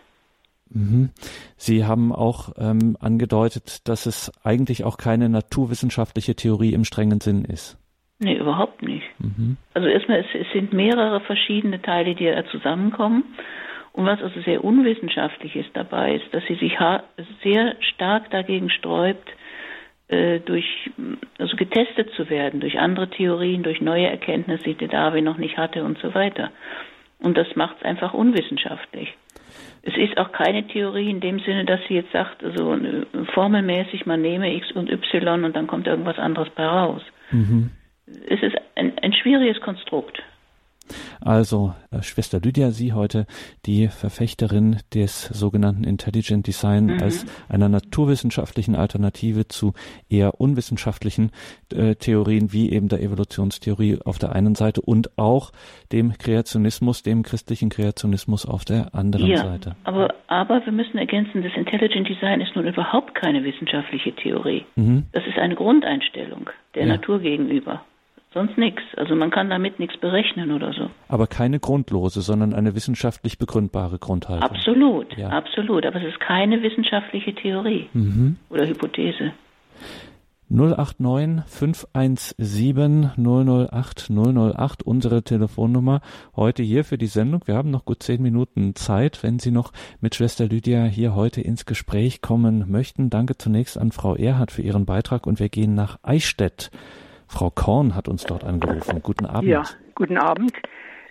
Mhm. Sie haben auch ähm, angedeutet, dass es eigentlich auch keine naturwissenschaftliche Theorie im strengen Sinn ist. Nee, überhaupt nicht. Mhm. Also erstmal, es, es, sind mehrere verschiedene Teile, die da zusammenkommen. Und was also sehr unwissenschaftlich ist dabei, ist, dass sie sich sehr stark dagegen sträubt, äh, durch, also getestet zu werden, durch andere Theorien, durch neue Erkenntnisse, die Darwin noch nicht hatte und so weiter. Und das macht es einfach unwissenschaftlich. Es ist auch keine Theorie in dem Sinne, dass sie jetzt sagt, also formelmäßig, man nehme X und Y und dann kommt irgendwas anderes bei raus. Mhm. Es ist ein, ein schwieriges Konstrukt. Also, äh, Schwester Lydia, Sie heute die Verfechterin des sogenannten Intelligent Design mhm. als einer naturwissenschaftlichen Alternative zu eher unwissenschaftlichen äh, Theorien wie eben der Evolutionstheorie auf der einen Seite und auch dem Kreationismus, dem christlichen Kreationismus auf der anderen ja, Seite. Aber, aber wir müssen ergänzen, das Intelligent Design ist nun überhaupt keine wissenschaftliche Theorie. Mhm. Das ist eine Grundeinstellung der ja. Natur gegenüber. Sonst nichts. Also man kann damit nichts berechnen oder so. Aber keine grundlose, sondern eine wissenschaftlich begründbare Grundhaltung. Absolut, ja. absolut. Aber es ist keine wissenschaftliche Theorie mhm. oder Hypothese. 089 517 008 008, unsere Telefonnummer heute hier für die Sendung. Wir haben noch gut zehn Minuten Zeit, wenn Sie noch mit Schwester Lydia hier heute ins Gespräch kommen möchten. Danke zunächst an Frau Erhard für Ihren Beitrag und wir gehen nach Eichstätt. Frau Korn hat uns dort angerufen. Guten Abend. Ja, guten Abend.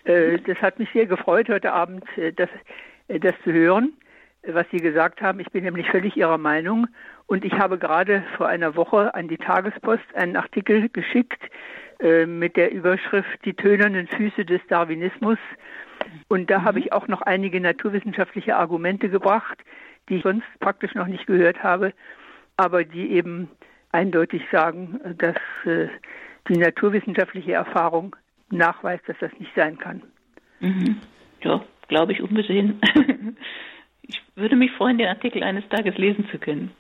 Äh, das hat mich sehr gefreut, heute Abend äh, das, äh, das zu hören, was Sie gesagt haben. Ich bin nämlich völlig Ihrer Meinung. Und ich habe gerade vor einer Woche an die Tagespost einen Artikel geschickt mit der Überschrift Die tönernen Füße des Darwinismus. Und da habe ich auch noch einige naturwissenschaftliche Argumente gebracht, die ich sonst praktisch noch nicht gehört habe, aber die eben eindeutig sagen, dass äh, die naturwissenschaftliche Erfahrung nachweist, dass das nicht sein kann. Mhm. Ja, glaube ich unbesehen. ich würde mich freuen, den Artikel eines Tages lesen zu können.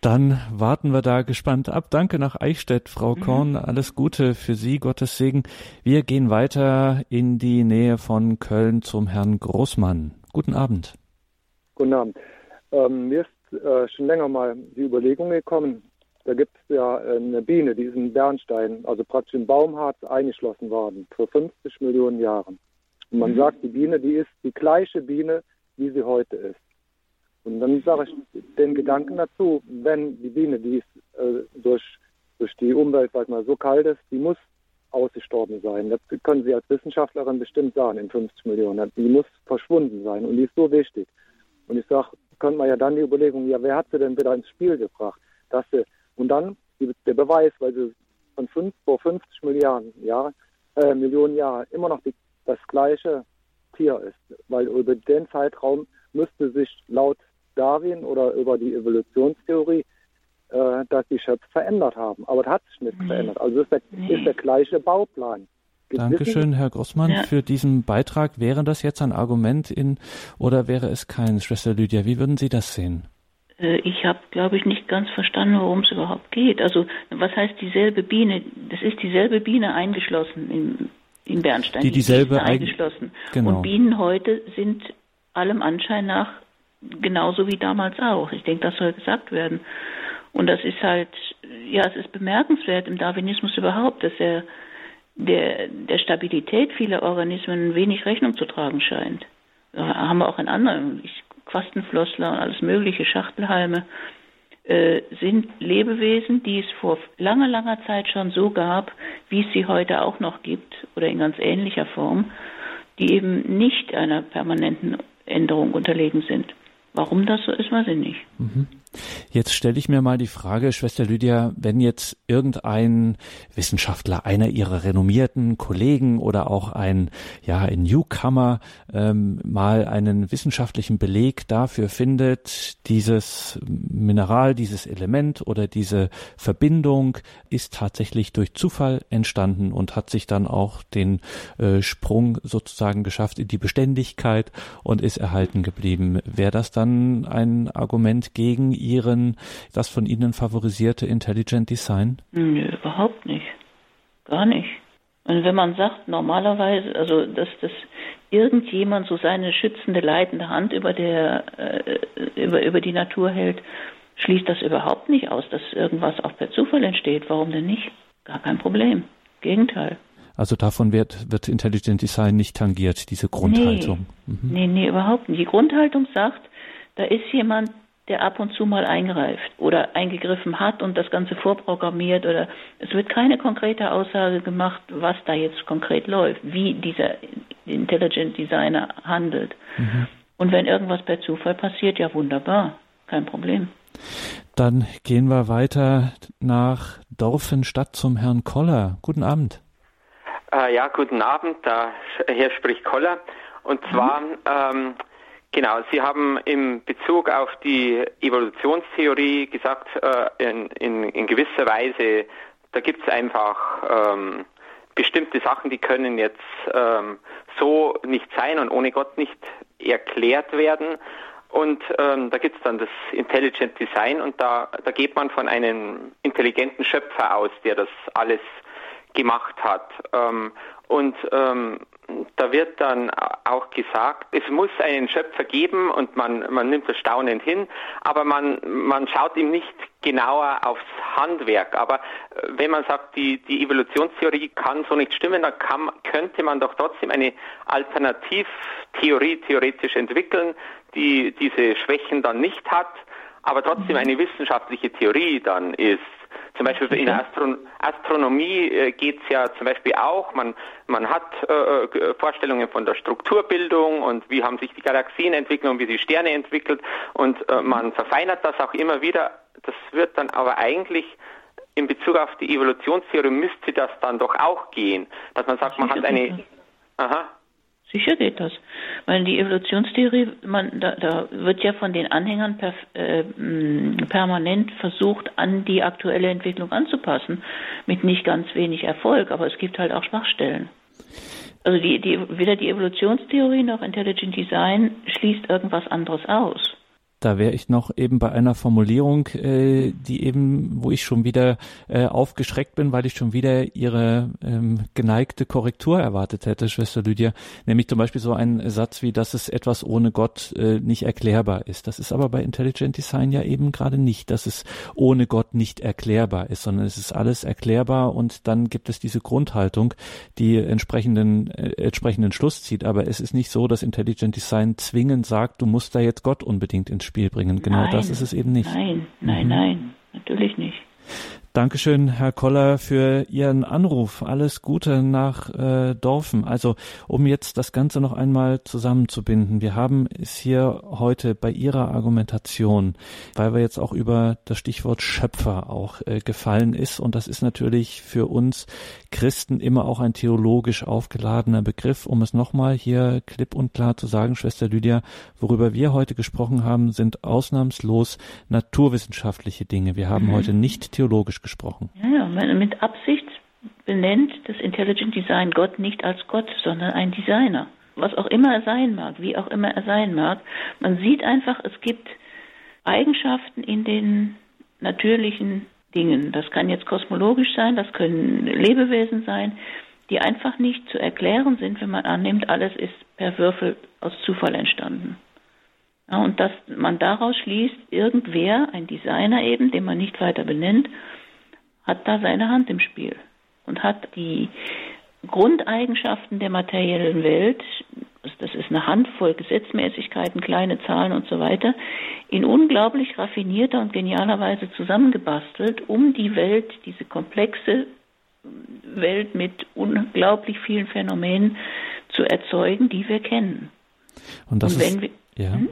Dann warten wir da gespannt ab. Danke nach Eichstätt, Frau mhm. Korn. Alles Gute für Sie, Gottes Segen. Wir gehen weiter in die Nähe von Köln zum Herrn Großmann. Guten Abend. Guten Abend. Ähm, mir ist äh, schon länger mal die Überlegung gekommen, da gibt es ja eine Biene, die ist in Bernstein, also praktisch im Baumharz eingeschlossen worden, vor 50 Millionen Jahren. Und man mhm. sagt, die Biene, die ist die gleiche Biene, wie sie heute ist. Und dann sage ich den Gedanken dazu, wenn die Biene, die ist, äh, durch, durch die Umwelt, sag mal, so kalt ist, die muss ausgestorben sein. Das können Sie als Wissenschaftlerin bestimmt sagen in 50 Millionen. Die muss verschwunden sein und die ist so wichtig. Und ich sage, könnte man ja dann die Überlegung, ja, wer hat sie denn wieder ins Spiel gebracht? Dass sie, und dann der Beweis, weil sie von fünf, vor 50 Milliarden Jahre, äh, Millionen Jahren immer noch die, das gleiche Tier ist. Weil über den Zeitraum müsste sich laut Darwin oder über die Evolutionstheorie äh, dass die Schöpfe verändert haben. Aber das hat sich nicht nee. verändert. Also ist der, nee. ist der gleiche Bauplan. Dankeschön, Herr Grossmann, ja. für diesen Beitrag. Wäre das jetzt ein Argument in oder wäre es kein, Schwester Lydia? Wie würden Sie das sehen? Äh, ich habe, glaube ich, nicht ganz verstanden, worum es überhaupt geht. Also, was heißt dieselbe Biene? Das ist dieselbe Biene eingeschlossen in, in Bernstein. Die dieselbe die eingeschlossen. Genau. Und Bienen heute sind allem Anschein nach genauso wie damals auch. Ich denke, das soll gesagt werden. Und das ist halt, ja, es ist bemerkenswert im Darwinismus überhaupt, dass er der, der Stabilität vieler Organismen wenig Rechnung zu tragen scheint. Da haben wir auch in anderen, Quastenflossler und alles mögliche, Schachtelhalme, äh, sind Lebewesen, die es vor langer, langer Zeit schon so gab, wie es sie heute auch noch gibt oder in ganz ähnlicher Form, die eben nicht einer permanenten Änderung unterlegen sind. Warum das so ist, weiß ich nicht. Mhm. Jetzt stelle ich mir mal die Frage, Schwester Lydia, wenn jetzt irgendein Wissenschaftler, einer ihrer renommierten Kollegen oder auch ein, ja, ein Newcomer ähm, mal einen wissenschaftlichen Beleg dafür findet, dieses Mineral, dieses Element oder diese Verbindung ist tatsächlich durch Zufall entstanden und hat sich dann auch den äh, Sprung sozusagen geschafft in die Beständigkeit und ist erhalten geblieben. Wäre das dann ein Argument gegen Ihren, das von Ihnen favorisierte Intelligent Design? Nö, überhaupt nicht. Gar nicht. Und wenn man sagt, normalerweise, also dass das irgendjemand so seine schützende, leitende Hand über der äh, über, über die Natur hält, schließt das überhaupt nicht aus, dass irgendwas auch per Zufall entsteht. Warum denn nicht? Gar kein Problem. Gegenteil. Also davon wird, wird Intelligent Design nicht tangiert, diese Grundhaltung. Nee, mhm. nee, nee, überhaupt nicht. Die Grundhaltung sagt, da ist jemand, der ab und zu mal eingreift oder eingegriffen hat und das Ganze vorprogrammiert oder es wird keine konkrete Aussage gemacht, was da jetzt konkret läuft, wie dieser Intelligent Designer handelt. Mhm. Und wenn irgendwas per Zufall passiert, ja wunderbar, kein Problem. Dann gehen wir weiter nach Dorfenstadt zum Herrn Koller. Guten Abend. Äh, ja, guten Abend. Da, hier spricht Koller. Und zwar mhm. ähm, Genau, Sie haben im Bezug auf die Evolutionstheorie gesagt, äh, in, in, in, gewisser Weise, da gibt es einfach ähm, bestimmte Sachen, die können jetzt ähm, so nicht sein und ohne Gott nicht erklärt werden. Und ähm, da gibt es dann das Intelligent Design und da, da geht man von einem intelligenten Schöpfer aus, der das alles gemacht hat. Ähm, und ähm, da wird dann auch gesagt, es muss einen Schöpfer geben und man, man nimmt das staunend hin, aber man, man schaut ihm nicht genauer aufs Handwerk. Aber äh, wenn man sagt, die, die Evolutionstheorie kann so nicht stimmen, dann kann, könnte man doch trotzdem eine Alternativtheorie theoretisch entwickeln, die diese Schwächen dann nicht hat, aber trotzdem eine wissenschaftliche Theorie dann ist. Zum Beispiel in Astron Astronomie äh, geht es ja zum Beispiel auch, man, man hat äh, äh, Vorstellungen von der Strukturbildung und wie haben sich die Galaxien entwickelt und wie die Sterne entwickelt. Und äh, man verfeinert das auch immer wieder. Das wird dann aber eigentlich in Bezug auf die Evolutionstheorie müsste das dann doch auch gehen, dass man sagt, man hat eine... Aha. Sicher geht das. Weil die Evolutionstheorie, man, da, da wird ja von den Anhängern per, äh, permanent versucht, an die aktuelle Entwicklung anzupassen, mit nicht ganz wenig Erfolg, aber es gibt halt auch Schwachstellen. Also die, die, weder die Evolutionstheorie noch Intelligent Design schließt irgendwas anderes aus. Da wäre ich noch eben bei einer Formulierung, äh, die eben, wo ich schon wieder äh, aufgeschreckt bin, weil ich schon wieder ihre ähm, geneigte Korrektur erwartet hätte, Schwester Lydia. Nämlich zum Beispiel so ein Satz wie, dass es etwas ohne Gott äh, nicht erklärbar ist. Das ist aber bei Intelligent Design ja eben gerade nicht, dass es ohne Gott nicht erklärbar ist, sondern es ist alles erklärbar und dann gibt es diese Grundhaltung, die entsprechenden, äh, entsprechenden Schluss zieht. Aber es ist nicht so, dass Intelligent Design zwingend sagt, du musst da jetzt Gott unbedingt ins Spiel bringen. Genau nein, das ist es eben nicht. Nein, nein, mhm. nein, natürlich nicht. Dankeschön, Herr Koller, für Ihren Anruf. Alles Gute nach äh, Dorfen. Also, um jetzt das Ganze noch einmal zusammenzubinden. Wir haben es hier heute bei Ihrer Argumentation, weil wir jetzt auch über das Stichwort Schöpfer auch äh, gefallen ist. Und das ist natürlich für uns Christen immer auch ein theologisch aufgeladener Begriff. Um es nochmal hier klipp und klar zu sagen, Schwester Lydia, worüber wir heute gesprochen haben, sind ausnahmslos naturwissenschaftliche Dinge. Wir haben mhm. heute nicht theologisch gesprochen. Ja, mit Absicht benennt das Intelligent Design Gott nicht als Gott, sondern ein Designer. Was auch immer er sein mag, wie auch immer er sein mag. Man sieht einfach, es gibt Eigenschaften in den natürlichen Dingen. Das kann jetzt kosmologisch sein, das können Lebewesen sein, die einfach nicht zu erklären sind, wenn man annimmt, alles ist per Würfel aus Zufall entstanden. Ja, und dass man daraus schließt, irgendwer, ein Designer eben, den man nicht weiter benennt, hat da seine Hand im Spiel und hat die Grundeigenschaften der materiellen Welt, das ist eine Handvoll Gesetzmäßigkeiten, kleine Zahlen und so weiter, in unglaublich raffinierter und genialer Weise zusammengebastelt, um die Welt, diese komplexe Welt mit unglaublich vielen Phänomenen zu erzeugen, die wir kennen. Und das und ist, wir, ja. Hm?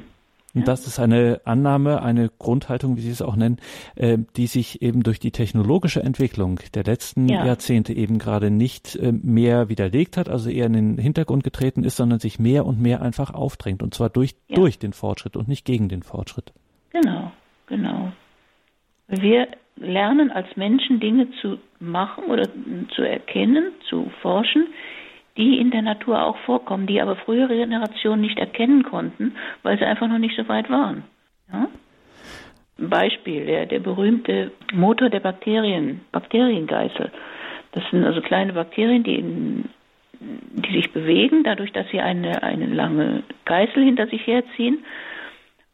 Und das ist eine Annahme, eine Grundhaltung, wie Sie es auch nennen, äh, die sich eben durch die technologische Entwicklung der letzten ja. Jahrzehnte eben gerade nicht äh, mehr widerlegt hat, also eher in den Hintergrund getreten ist, sondern sich mehr und mehr einfach aufdrängt. Und zwar durch, ja. durch den Fortschritt und nicht gegen den Fortschritt. Genau, genau. Wir lernen als Menschen Dinge zu machen oder zu erkennen, zu forschen, die in der Natur auch vorkommen, die aber frühere Generationen nicht erkennen konnten, weil sie einfach noch nicht so weit waren. Ja? Beispiel, der, der berühmte Motor der Bakterien, Bakteriengeißel. Das sind also kleine Bakterien, die, in, die sich bewegen, dadurch, dass sie eine, eine lange Geißel hinter sich herziehen.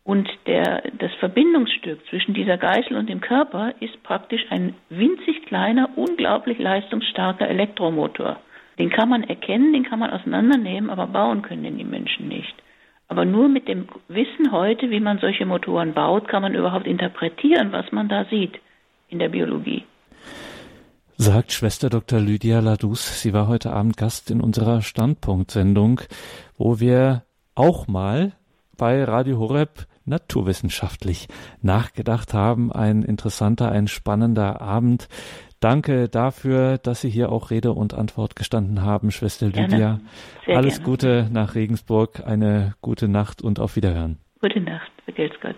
Und der, das Verbindungsstück zwischen dieser Geißel und dem Körper ist praktisch ein winzig kleiner, unglaublich leistungsstarker Elektromotor. Den kann man erkennen, den kann man auseinandernehmen, aber bauen können den die Menschen nicht. Aber nur mit dem Wissen heute, wie man solche Motoren baut, kann man überhaupt interpretieren, was man da sieht in der Biologie. Sagt Schwester Dr. Lydia Ladus. Sie war heute Abend Gast in unserer Standpunktsendung, wo wir auch mal bei Radio Horeb naturwissenschaftlich nachgedacht haben. Ein interessanter, ein spannender Abend. Danke dafür, dass Sie hier auch Rede und Antwort gestanden haben, Schwester Lydia. Alles gerne. Gute nach Regensburg, eine gute Nacht und auf Wiederhören. Gute Nacht, vergelt's Gott.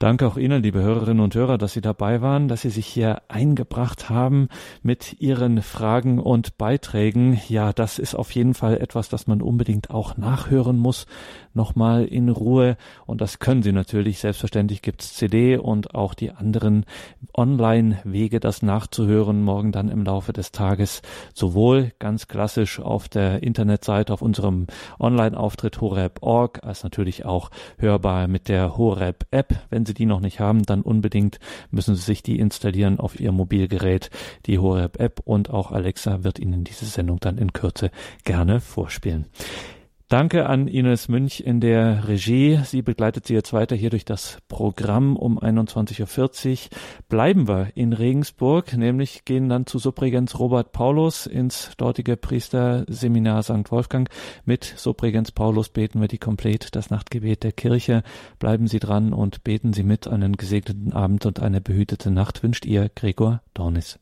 Danke auch Ihnen, liebe Hörerinnen und Hörer, dass Sie dabei waren, dass Sie sich hier eingebracht haben mit Ihren Fragen und Beiträgen. Ja, das ist auf jeden Fall etwas, das man unbedingt auch nachhören muss, nochmal in Ruhe. Und das können Sie natürlich. Selbstverständlich gibt's CD und auch die anderen Online-Wege, das nachzuhören, morgen dann im Laufe des Tages. Sowohl ganz klassisch auf der Internetseite, auf unserem Online-Auftritt horeb.org, als natürlich auch hörbar mit der Horeb-App, wenn Sie Sie die noch nicht haben, dann unbedingt müssen Sie sich die installieren auf Ihr Mobilgerät, die Horeb App und auch Alexa wird Ihnen diese Sendung dann in Kürze gerne vorspielen. Danke an Ines Münch in der Regie. Sie begleitet Sie jetzt weiter hier durch das Programm um 21.40 Uhr. Bleiben wir in Regensburg, nämlich gehen dann zu Subregens Robert Paulus ins dortige Priesterseminar St. Wolfgang. Mit Subregens Paulus beten wir die Komplett, das Nachtgebet der Kirche. Bleiben Sie dran und beten Sie mit. Einen gesegneten Abend und eine behütete Nacht wünscht Ihr Gregor Dornis.